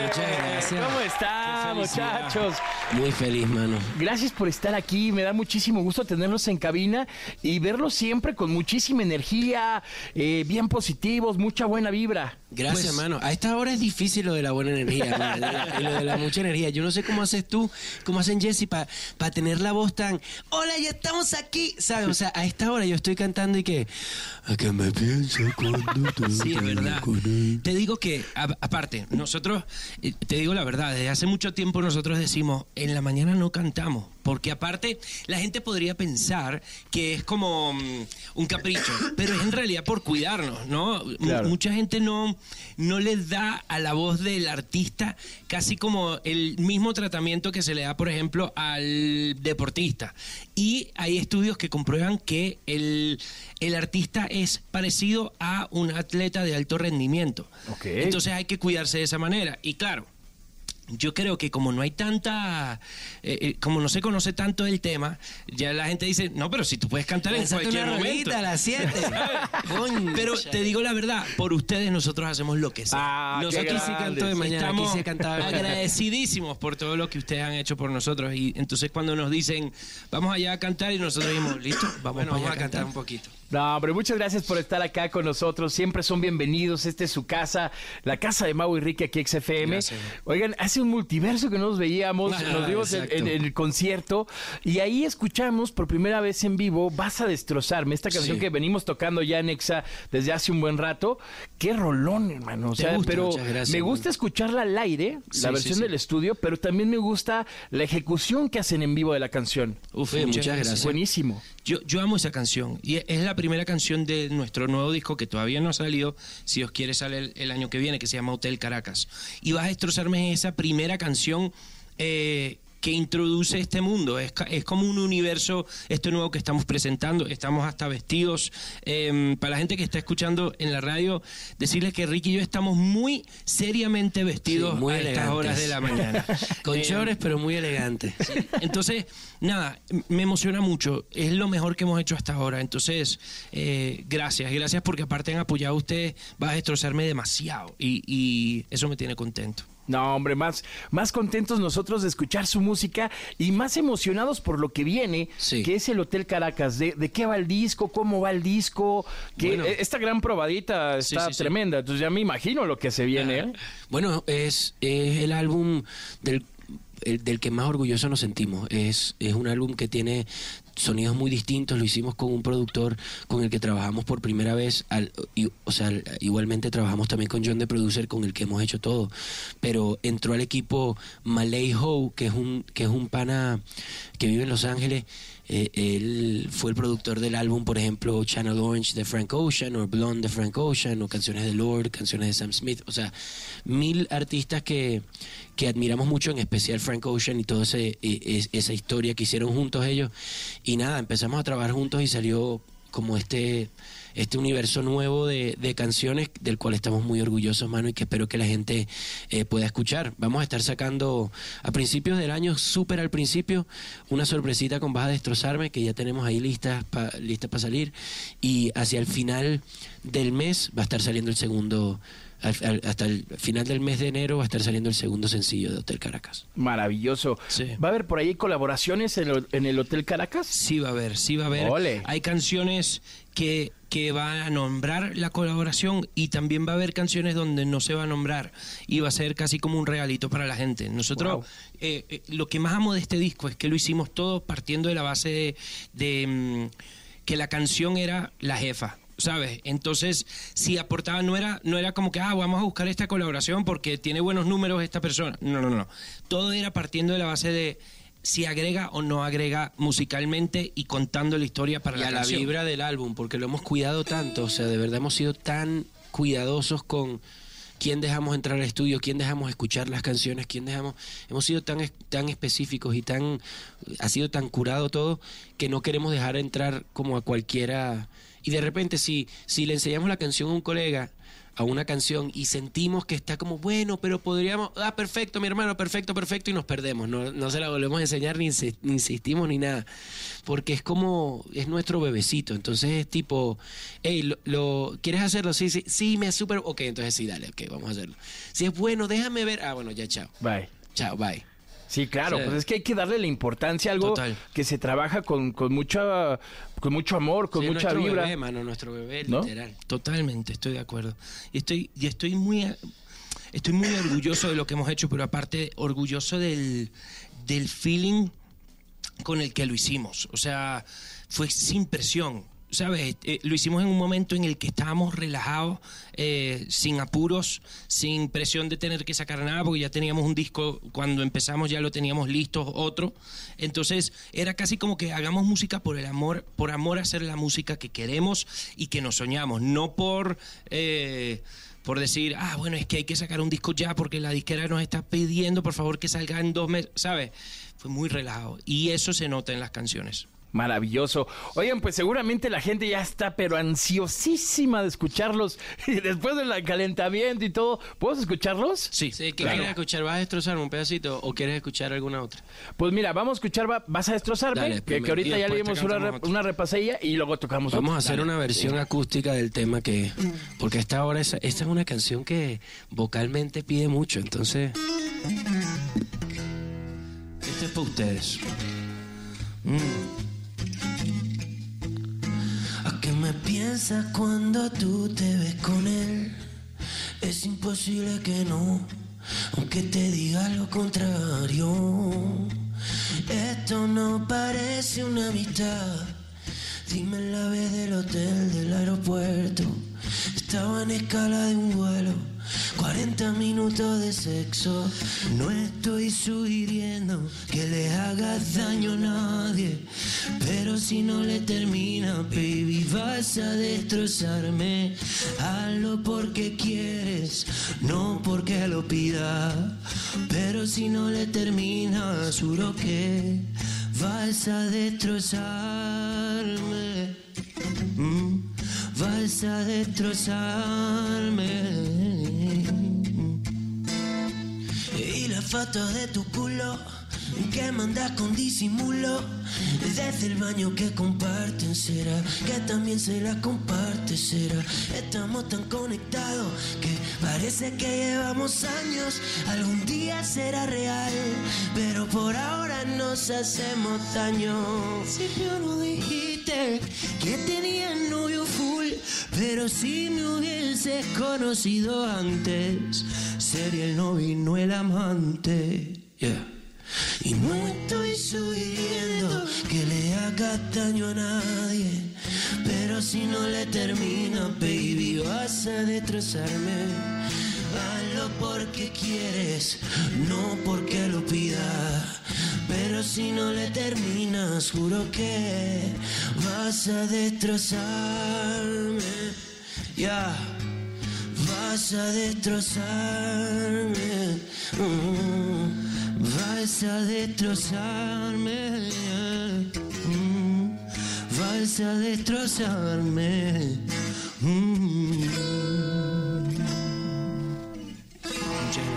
Muchas gracias. ¿Cómo están, muchachos? Muy feliz, mano. Gracias por estar aquí, me da muchísimo gusto tenerlos en cabina y verlos siempre con muchísima energía, eh, bien positivos, mucha buena vibra. Gracias, Pues, mano. A esta hora es difícil lo de la buena energía. Lo de la- lo de la mucha energía. Yo no sé cómo haces tú, cómo hacen Jesse para tener la voz tan, hola, ya estamos aquí, ¿sabes? O sea, a esta hora yo estoy cantando y que, a que me cuando te Sí, es verdad. Te digo que, a- aparte, nosotros, eh, te digo la verdad, desde hace mucho tiempo nosotros decimos, en la mañana no cantamos, Porque aparte, la gente podría pensar que es como mm, un capricho, pero es en realidad por cuidarnos, ¿no? Claro. Mucha gente no, no les da a la voz del artista casi como el mismo tratamiento que se le da, por ejemplo, al deportista. Y hay estudios que comprueban que el, el artista es parecido a un atleta de alto rendimiento. Entonces hay que cuidarse de esa manera. Y claro, yo creo que como no hay tanta, eh, eh, como no se conoce tanto el tema, ya la gente dice, no, pero si tú puedes cantar en Lánzate cualquier una momento. a las siete. pero te digo la verdad, por ustedes nosotros hacemos lo que sea. Ah, nosotros grande. canto de mañana, Estamos quise cantar agradecidísimos por todo lo que ustedes han hecho por nosotros. Y entonces cuando nos dicen, vamos allá a cantar, y nosotros dijimos, listo, vamos, Bueno, vamos a cantar un poquito. No, pero muchas gracias por estar acá con nosotros. Siempre son bienvenidos. Esta es su casa, la casa de Mau y Ricky aquí XFM. Gracias. Oigan, hace un multiverso que nos veíamos, Ah, nos vimos en, el concierto y ahí escuchamos por primera vez en vivo Vas a destrozarme, esta canción Sí. que venimos tocando ya en Exa desde hace un buen rato. Qué rolón, hermano. O sea, gusta, pero gracias, me gusta escucharla al aire, Sí, la versión sí. del estudio, pero también me gusta la ejecución que hacen en vivo de la canción. Uf, muchas gracias. Buenísimo. Yo, yo amo esa canción y es la primera canción de nuestro nuevo disco que todavía no ha salido, si os quiere sale el, año que viene, que se llama Hotel Caracas. Y vas a destrozarme esa primera canción eh, que introduce este mundo. Es, es como un universo, este nuevo que estamos presentando. Estamos hasta vestidos. Eh, para la gente que está escuchando en la radio, decirles que Ricky y yo estamos muy seriamente vestidos Sí, muy a estas elegantes. horas de la mañana. Con Eh, chores, pero muy elegante. Entonces, nada, me emociona mucho. Es lo mejor que hemos hecho hasta ahora. Entonces, eh, gracias. Gracias porque aparte han apoyado a ustedes. Va a destrozarme demasiado. Y, y eso me tiene contento. No, hombre, más, más contentos nosotros de escuchar su música y más emocionados por lo que viene, que es el Hotel Caracas. ¿De, de qué va el disco? ¿Cómo va el disco? Que Bueno. eh, esta gran probadita está sí, sí. tremenda. Entonces ya me imagino lo que se viene. ¿eh? Bueno, es, es el álbum del, el- del que más orgulloso nos sentimos. Es, es un álbum que tiene sonidos muy distintos. Lo hicimos con un productor con el que trabajamos por primera vez. al- o sea, al- igualmente trabajamos también con John de Producer, con el que hemos hecho todo. Pero entró al equipo Malay Ho, que es un, que es un pana que vive en Los Ángeles. Eh, él fue el productor del álbum, por ejemplo, Channel Orange de Frank Ocean, o Blonde de Frank Ocean, o canciones de Lord, canciones de Sam Smith. O sea, mil artistas que, que admiramos mucho, en especial Frank Ocean y toda e- es- esa historia que hicieron juntos ellos. Y nada, empezamos a trabajar juntos y salió como este este universo nuevo de, de canciones del cual estamos muy orgullosos, mano, y que espero que la gente eh, pueda escuchar. Vamos a estar sacando a principios del año, súper al principio, una sorpresita con Vas a Destrozarme, que ya tenemos ahí listas para salir, y hacia el final del mes va a estar saliendo el segundo, al- al- hasta el final del mes de enero va a estar saliendo el segundo sencillo de Hotel Caracas. Maravilloso. ¿Va a haber por ahí colaboraciones en el, en el Hotel Caracas? Sí va a haber, sí va a haber. Ole. Hay canciones que, que van a nombrar la colaboración y también va a haber canciones donde no se va a nombrar y va a ser casi como un regalito para la gente. Nosotros, Wow. eh, eh, lo que más amo de este disco es que lo hicimos todo partiendo de la base de, de, mm, que la canción era la jefa. ¿Sabes? Entonces, si aportaba, no era, no era como que, ah, vamos a buscar esta colaboración porque tiene buenos números esta persona. No, no, no. Todo era partiendo de la base de si agrega o no agrega musicalmente y contando la historia para y la a la vibra del álbum, porque lo hemos cuidado tanto, o sea, de verdad hemos sido tan cuidadosos con quién dejamos entrar al estudio, quién dejamos escuchar las canciones, quién dejamos, hemos sido tan tan específicos y tan ha sido tan curado todo que no queremos dejar entrar como a cualquiera y de repente si si le enseñamos la canción a un colega a una canción y sentimos que está como bueno, pero podríamos, ah, perfecto, mi hermano, perfecto, perfecto, y nos perdemos, no, no se la volvemos a enseñar ni, ni insistimos ni nada, porque es como, es nuestro bebecito, entonces es tipo, hey, lo, lo- ¿quieres hacerlo? Sí, sí, sí, me super, ok, entonces sí, dale, ok, vamos a hacerlo. Si es bueno, déjame ver, ah, bueno, ya, chao. Bye. Chao, bye. Sí, claro, Sí. pues es que hay que darle la importancia a algo Total. que se trabaja con, con mucha con mucho amor, con Sí, mucha nuestro vibra. bebé, mano, nuestro bebé, ¿No? literal. Totalmente, estoy de acuerdo. Y estoy, y estoy muy estoy muy orgulloso de lo que hemos hecho, pero aparte orgulloso del, del feeling con el que lo hicimos. O sea, fue sin presión. ¿Sabes? Eh, lo hicimos en un momento en el que estábamos relajados, eh, sin apuros, sin presión de tener que sacar nada, porque ya teníamos un disco, cuando empezamos ya lo teníamos listo, otro. Entonces era casi como que hagamos música por el amor, por amor a hacer la música que queremos y que nos soñamos, no por... eh, por decir, ah, bueno, es que hay que sacar un disco ya porque la disquera nos está pidiendo, por favor, que salga en dos meses, ¿sabes? Fue muy relajado. Y eso se nota en las canciones. Maravilloso. Oigan, pues seguramente la gente ya está, pero ansiosísima de escucharlos. Y después del calentamiento y todo, ¿puedes escucharlos? Sí. ¿Qué Claro. quieres escuchar? ¿Vas a destrozarme un pedacito o quieres escuchar alguna otra? Pues mira, vamos a escuchar Va- Vas a destrozarme, Dale, que, ahorita ya le dimos una, cantamos re- otra. una repasadilla y luego tocamos Vamos otra. a hacer Dale. una versión acústica del tema que... Porque esta ahora esta es una canción que vocalmente pide mucho, entonces... Esto es para ustedes. Mm. Piensas cuando tú te ves con él? Es imposible que no, aunque te diga lo contrario. Esto no parece una amistad. Dime la vez del hotel del aeropuerto. Estaba en escala de un vuelo. 40 minutos de sexo. No estoy sugiriendo que le hagas daño a nadie. Pero si no le termina, baby, vas a destrozarme. Hazlo porque quieres, no porque lo pida. Pero si no le termina, juro que vas a destrozarme. Mm, Vas a destrozarme. Fotos de tu culo que mandas con disimulo. Desde el baño que comparten será que también se la comparte será. Estamos tan conectados que parece que llevamos años. Algún día será real, pero por ahora nos hacemos daño. Si yo no dijiste que tenía novio full, pero si me hubieses conocido antes, sería el novio y no el amante. Yeah. Y no estoy sugiriendo que le haga daño a nadie. Pero si no le termina, baby, vas a destrozarme. Hazlo porque quieres, no porque lo pida. Pero si no le terminas, juro que vas a destrozarme. Ya. Vas a destrozarme. Mm. Vas a destrozarme. Mm. Vas a destrozarme. Mm.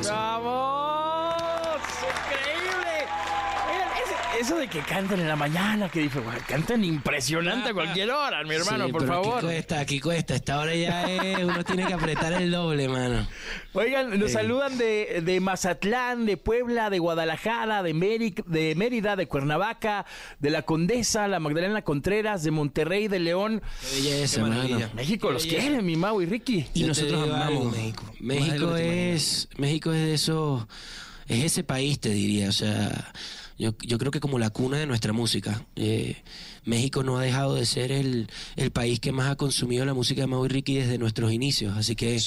¡Vamos! Eso de que cantan en la mañana, que dice, "Guau, cantan impresionante a cualquier hora, mi hermano, Sí, por pero favor. Aquí cuesta, aquí cuesta. Esta hora ya es, uno tiene que apretar el doble, mano. Oigan, nos Sí. saludan de, de Mazatlán, de Puebla, de Guadalajara, de, Mérida, de Cuernavaca, de La Condesa, la Magdalena Contreras, de Monterrey, de León. Qué belleza, Qué. México Qué los belleza. quiere, mi Mau y Ricky. Y Yo nosotros amamos algo. México. México es, México es de esos, es ese país, te diría. O sea, yo, yo creo que como la cuna de nuestra música. Eh, México no ha dejado de ser el, el país que más ha consumido la música de Mau y Ricky desde nuestros inicios. Así que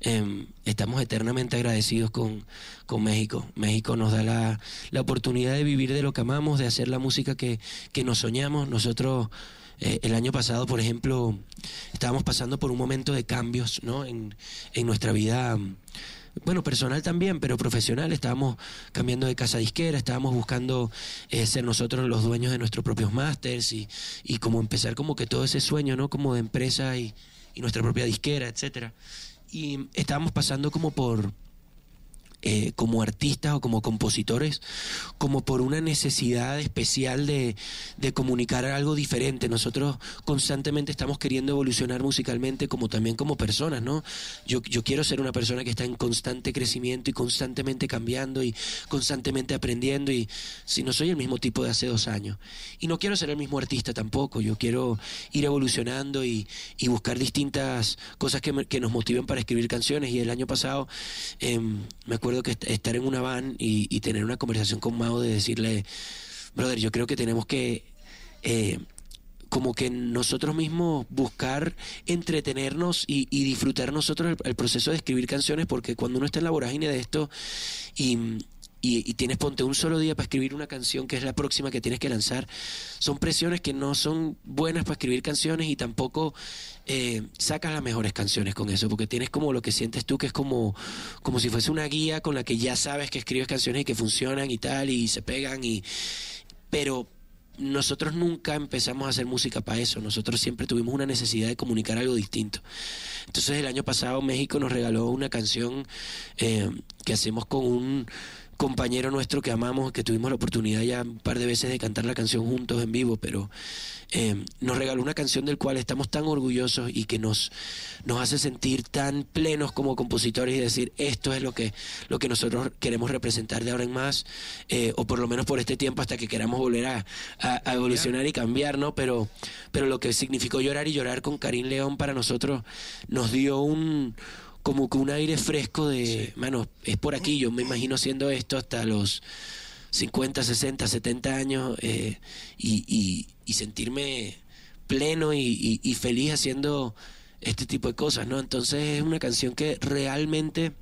em, estamos eternamente agradecidos con, con México. México nos da la, la oportunidad de vivir de lo que amamos, de hacer la música que, que nos soñamos. Nosotros eh, el año pasado, por ejemplo, estábamos pasando por un momento de cambios ¿no? en, en nuestra vida. Bueno, personal también, pero profesional. Estábamos cambiando de casa disquera, estábamos buscando eh, ser nosotros los dueños de nuestros propios másters y, y como empezar como que todo ese sueño, ¿no? Como de empresa y, y nuestra propia disquera, etcétera. Y estábamos pasando como por, eh, como artistas o como compositores, como por una necesidad especial de, comunicar algo diferente. Nosotros constantemente estamos queriendo evolucionar musicalmente como también como personas, ¿no? Yo, yo quiero ser una persona que está en constante crecimiento y constantemente cambiando y constantemente aprendiendo y si no soy el mismo tipo de hace dos años. Y no quiero ser el mismo artista tampoco, yo quiero ir evolucionando y, buscar distintas cosas que nos motiven para escribir canciones. Y el año pasado em, me acuerdo que est- estar en una van y, tener una conversación con Mao de decirle, brother, yo creo que tenemos que eh, como que nosotros mismos buscar entretenernos y, disfrutar nosotros el proceso de escribir canciones, porque cuando uno está en la vorágine de esto y, y, tienes ponte un solo día para escribir una canción que es la próxima que tienes que lanzar, son presiones que no son buenas para escribir canciones y tampoco eh, sacas las mejores canciones con eso, porque tienes como lo que sientes tú, que es como, como si fuese una guía con la que ya sabes que escribes canciones y que funcionan y tal, y se pegan, y pero nosotros nunca empezamos a hacer música para eso, nosotros siempre tuvimos una necesidad de comunicar algo distinto. Entonces el año pasado México nos regaló una canción eh, que hacemos con un compañero nuestro que amamos, que tuvimos la oportunidad ya un par de veces de cantar la canción juntos en vivo, pero eh, nos regaló una canción del cual estamos tan orgullosos y que nos, nos hace sentir tan plenos como compositores y decir esto es lo que, lo que nosotros queremos representar de ahora en más, eh, o por lo menos por este tiempo hasta que queramos volver a, a- a evolucionar y cambiar, ¿no? Pero, pero lo que significó llorar y llorar con Karim León para nosotros nos dio un como que un aire fresco de, mano, es por aquí, yo me imagino haciendo esto hasta los 50, 60, 70 años eh, y, y- y sentirme pleno y feliz haciendo este tipo de cosas, ¿no? Entonces es una canción que realmente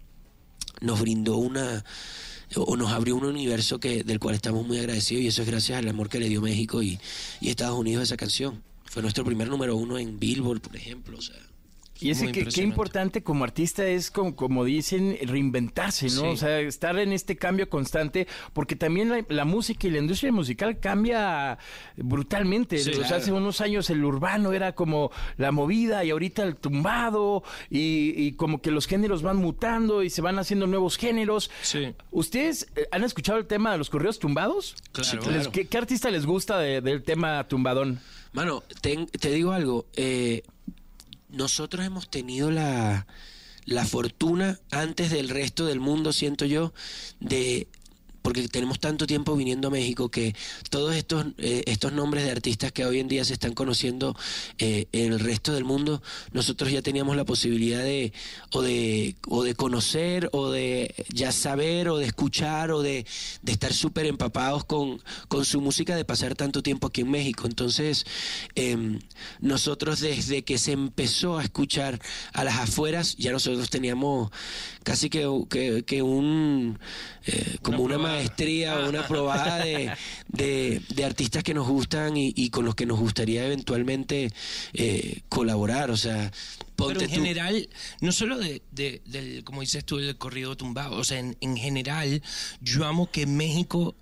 nos brindó una o nos abrió un universo que del cual estamos muy agradecidos y eso es gracias al amor que le dio México y, y Estados Unidos a esa canción. Fue nuestro primer número uno en Billboard, por ejemplo, o sea. Y ese muy que, qué importante como artista es, como, como dicen, reinventarse, ¿no? Sí. O sea, estar en este cambio constante, porque también la, la música y la industria musical cambia brutalmente. Sí, o sea, claro. hace unos años el urbano era como la movida y ahorita el tumbado y, y como que los géneros van mutando y se van haciendo nuevos géneros. ¿Ustedes eh, han escuchado el tema de los correos tumbados? Claro. Sí, claro. ¿Qué, qué artista les gusta de- del tema tumbadón? Mano, te digo algo. eh, nosotros hemos tenido la, la fortuna antes del resto del mundo, siento yo, de porque tenemos tanto tiempo viniendo a México que todos estos eh, estos nombres de artistas que hoy en día se están conociendo eh, en el resto del mundo nosotros ya teníamos la posibilidad de o de o de conocer o de ya saber o de escuchar o de, de estar súper empapados con, con su música de pasar tanto tiempo aquí en México. Entonces em, nosotros desde que se empezó a escuchar a las afueras ya nosotros teníamos casi que, que, que un eh, como una, maestría o una probada de, de, de artistas que nos gustan y, y con los que nos gustaría eventualmente eh, colaborar. O sea ponte Pero en tú- general, no solo de, de- del, como dices tú, del corrido tumbado, o sea, en, en general, yo amo que México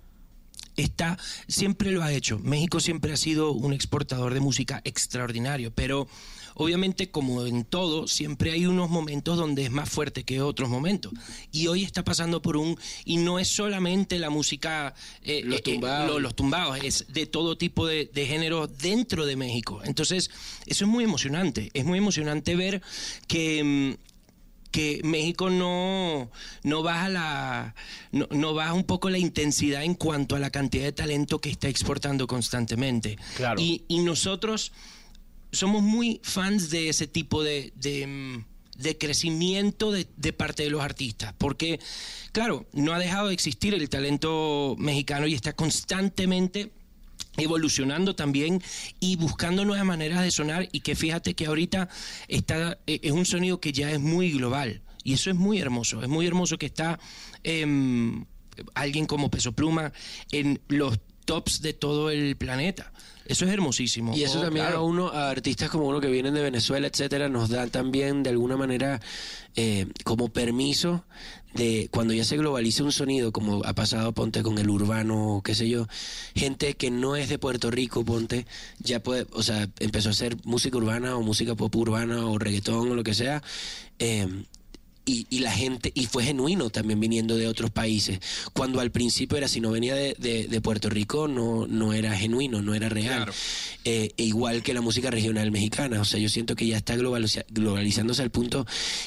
está, siempre lo ha hecho. México siempre ha sido un exportador de música extraordinario, pero obviamente como en todo, siempre hay unos momentos donde es más fuerte que otros momentos. Y hoy está pasando por un, y no es solamente la música, eh, Los eh, eh, tumbados. lo- los tumbados, es de todo tipo de, de géneros dentro de México. Entonces, eso es muy emocionante. Es muy emocionante ver que... que México no, no baja la no, no baja un poco la intensidad en cuanto a la cantidad de talento que está exportando constantemente. Claro. Y, y nosotros somos muy fans de ese tipo de, de, mm, de crecimiento de, de parte de los artistas, porque, claro, no ha dejado de existir el talento mexicano y está constantemente evolucionando también y buscando nuevas maneras de sonar. Y que fíjate que ahorita está eh, es un sonido que ya es muy global. Y eso es muy hermoso. Es muy hermoso que está em, alguien como Peso Pluma en los tops de todo el planeta. Eso es hermosísimo. Y eso Oh, también claro. a uno, a artistas como uno que vienen de Venezuela, etcétera, nos da también de alguna manera eh, como permiso de cuando ya se globaliza un sonido, como ha pasado, ponte con el urbano, qué sé yo, gente que no es de Puerto Rico, ponte, ya puede, o sea, empezó a hacer música urbana o música pop urbana o reggaetón o lo que sea. eh, y, y la gente, y fue genuino también viniendo de otros países. Cuando al principio era, si no venía de, de- de Puerto Rico, no, no era genuino, no era real. Eh, e igual que la música regional mexicana. O sea, yo siento que ya está globaliza- globalizándose al punto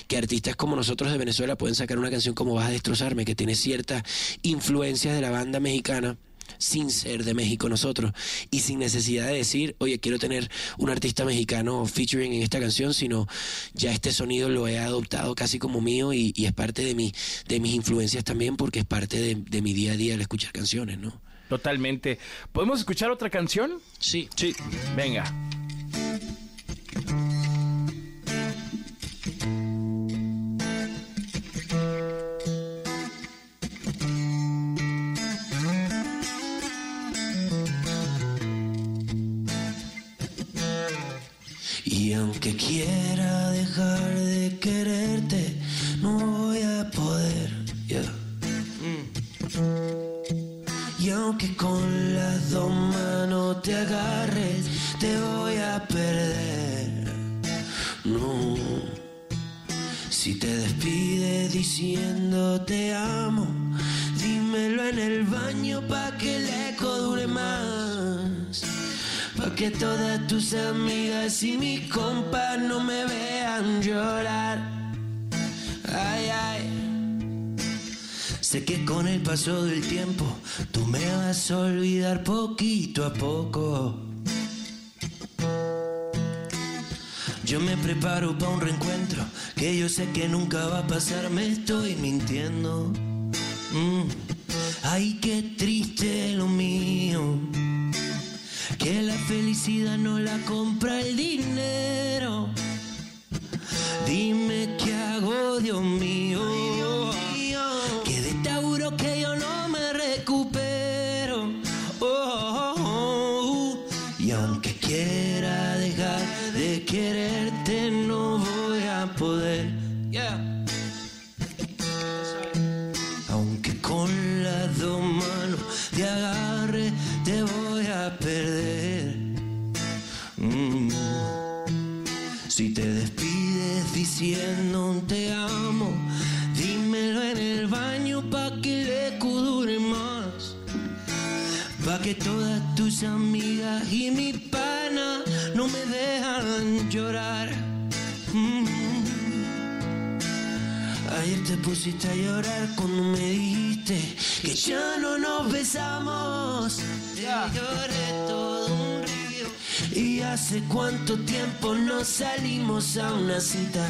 que artistas como nosotros de Venezuela pueden sacar una canción como Vas a destrozarme, que tiene ciertas influencias de la banda mexicana sin ser de México nosotros y sin necesidad de decir, oye, quiero tener un artista mexicano featuring en esta canción, sino ya este sonido lo he adoptado casi como mío y, y es parte de, mi, de mis influencias también porque es parte de, de mi día a día el escuchar canciones, ¿no? Totalmente. ¿Podemos escuchar otra canción? Sí. Sí. Venga. Yo me preparo para un reencuentro que yo sé que nunca va a pasar, me estoy mintiendo. Mm. Ay, qué triste lo mío. Que la felicidad no la compra el dinero. Dime qué hago, Dios mío. Llorar cuando me dijiste que ya no nos besamos. Te lloré todo un río. Y hace cuánto tiempo no salimos a una cita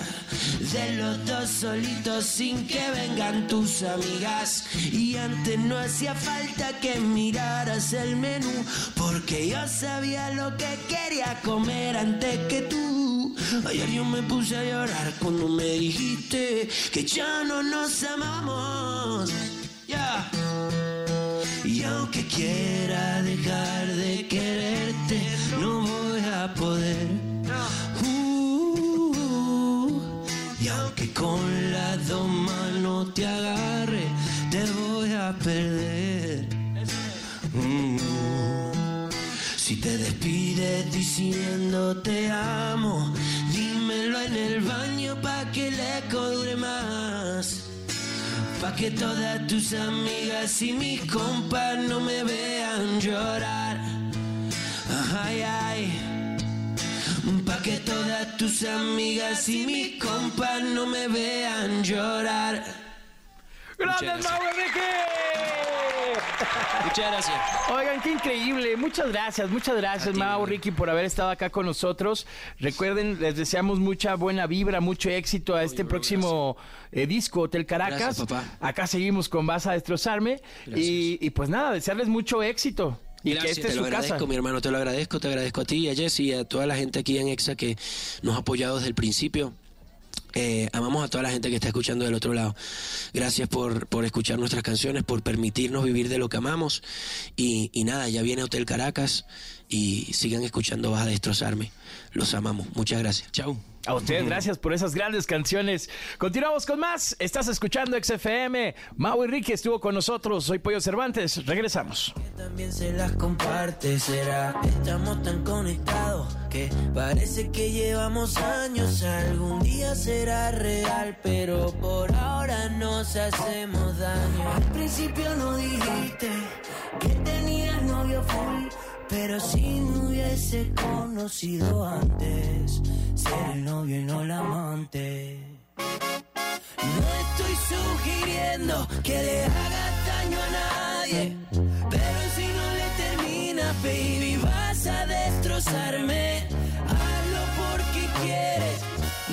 de los dos solitos sin que vengan tus amigas. Y antes no hacía falta que miraras el menú porque yo sabía lo que quería comer antes que tú. Ayer yo me puse a llorar cuando me dijiste que ya no nos amamos. Ya. Y aunque quiera dejar de quererte, no voy a poder. Uh, y aunque con las dos manos te agarre, te voy a perder. Mm. Si te despides diciendo te amo, que el eco dure más. Pa' que todas tus amigas y mis compas no me vean llorar. Ay, ay. Pa' que todas tus amigas y mis compas no me vean llorar. ¡Gracias, Mau Enrique! Muchas gracias. Oigan, qué increíble. Muchas gracias, muchas gracias, Mau, Ricky, por haber estado acá con nosotros. Recuerden, les deseamos mucha buena vibra, mucho éxito a este próximo eh, disco, Hotel Caracas. Gracias, papá. Acá seguimos con Vas a Destrozarme. Y, y pues nada, desearles mucho éxito. Y Gracias, que te esta es lo su agradezco, casa. mi hermano, te lo agradezco, te agradezco a ti, y a Jesse y a toda la gente aquí en EXA que nos ha apoyado desde el principio. Eh, amamos a toda la gente que está escuchando del otro lado. Gracias por, por escuchar nuestras canciones, por permitirnos vivir de lo que amamos. Y, y nada, ya viene Hotel Caracas y sigan escuchando Vas a destrozarme. Los amamos. Muchas gracias. Chao. A ustedes, gracias por esas grandes canciones. Continuamos con más. Estás escuchando XFM. Mau Enrique estuvo con nosotros. Soy Pollo Cervantes. Regresamos. también se las comparte, será. Estamos tan conectados que parece que llevamos años. Algún día será real, pero por ahora nos hacemos daño. Al principio no dijiste que tenías novio full, pero si me hubiese conocido antes, ser el novio y no la amante. No estoy sugiriendo que le hagas daño a nadie, pero si no le terminas, baby, vas a destrozarme. Hazlo porque quieres,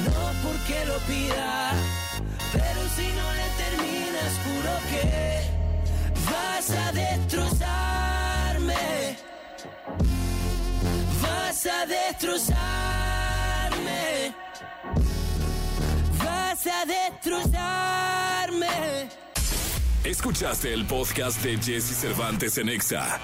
no porque lo pidas. Pero si no le terminas, juro que vas a destrozarme. Vas a destrozarme. Vas a destrozarme. Escuchaste el podcast de Jesse Cervantes en Exa.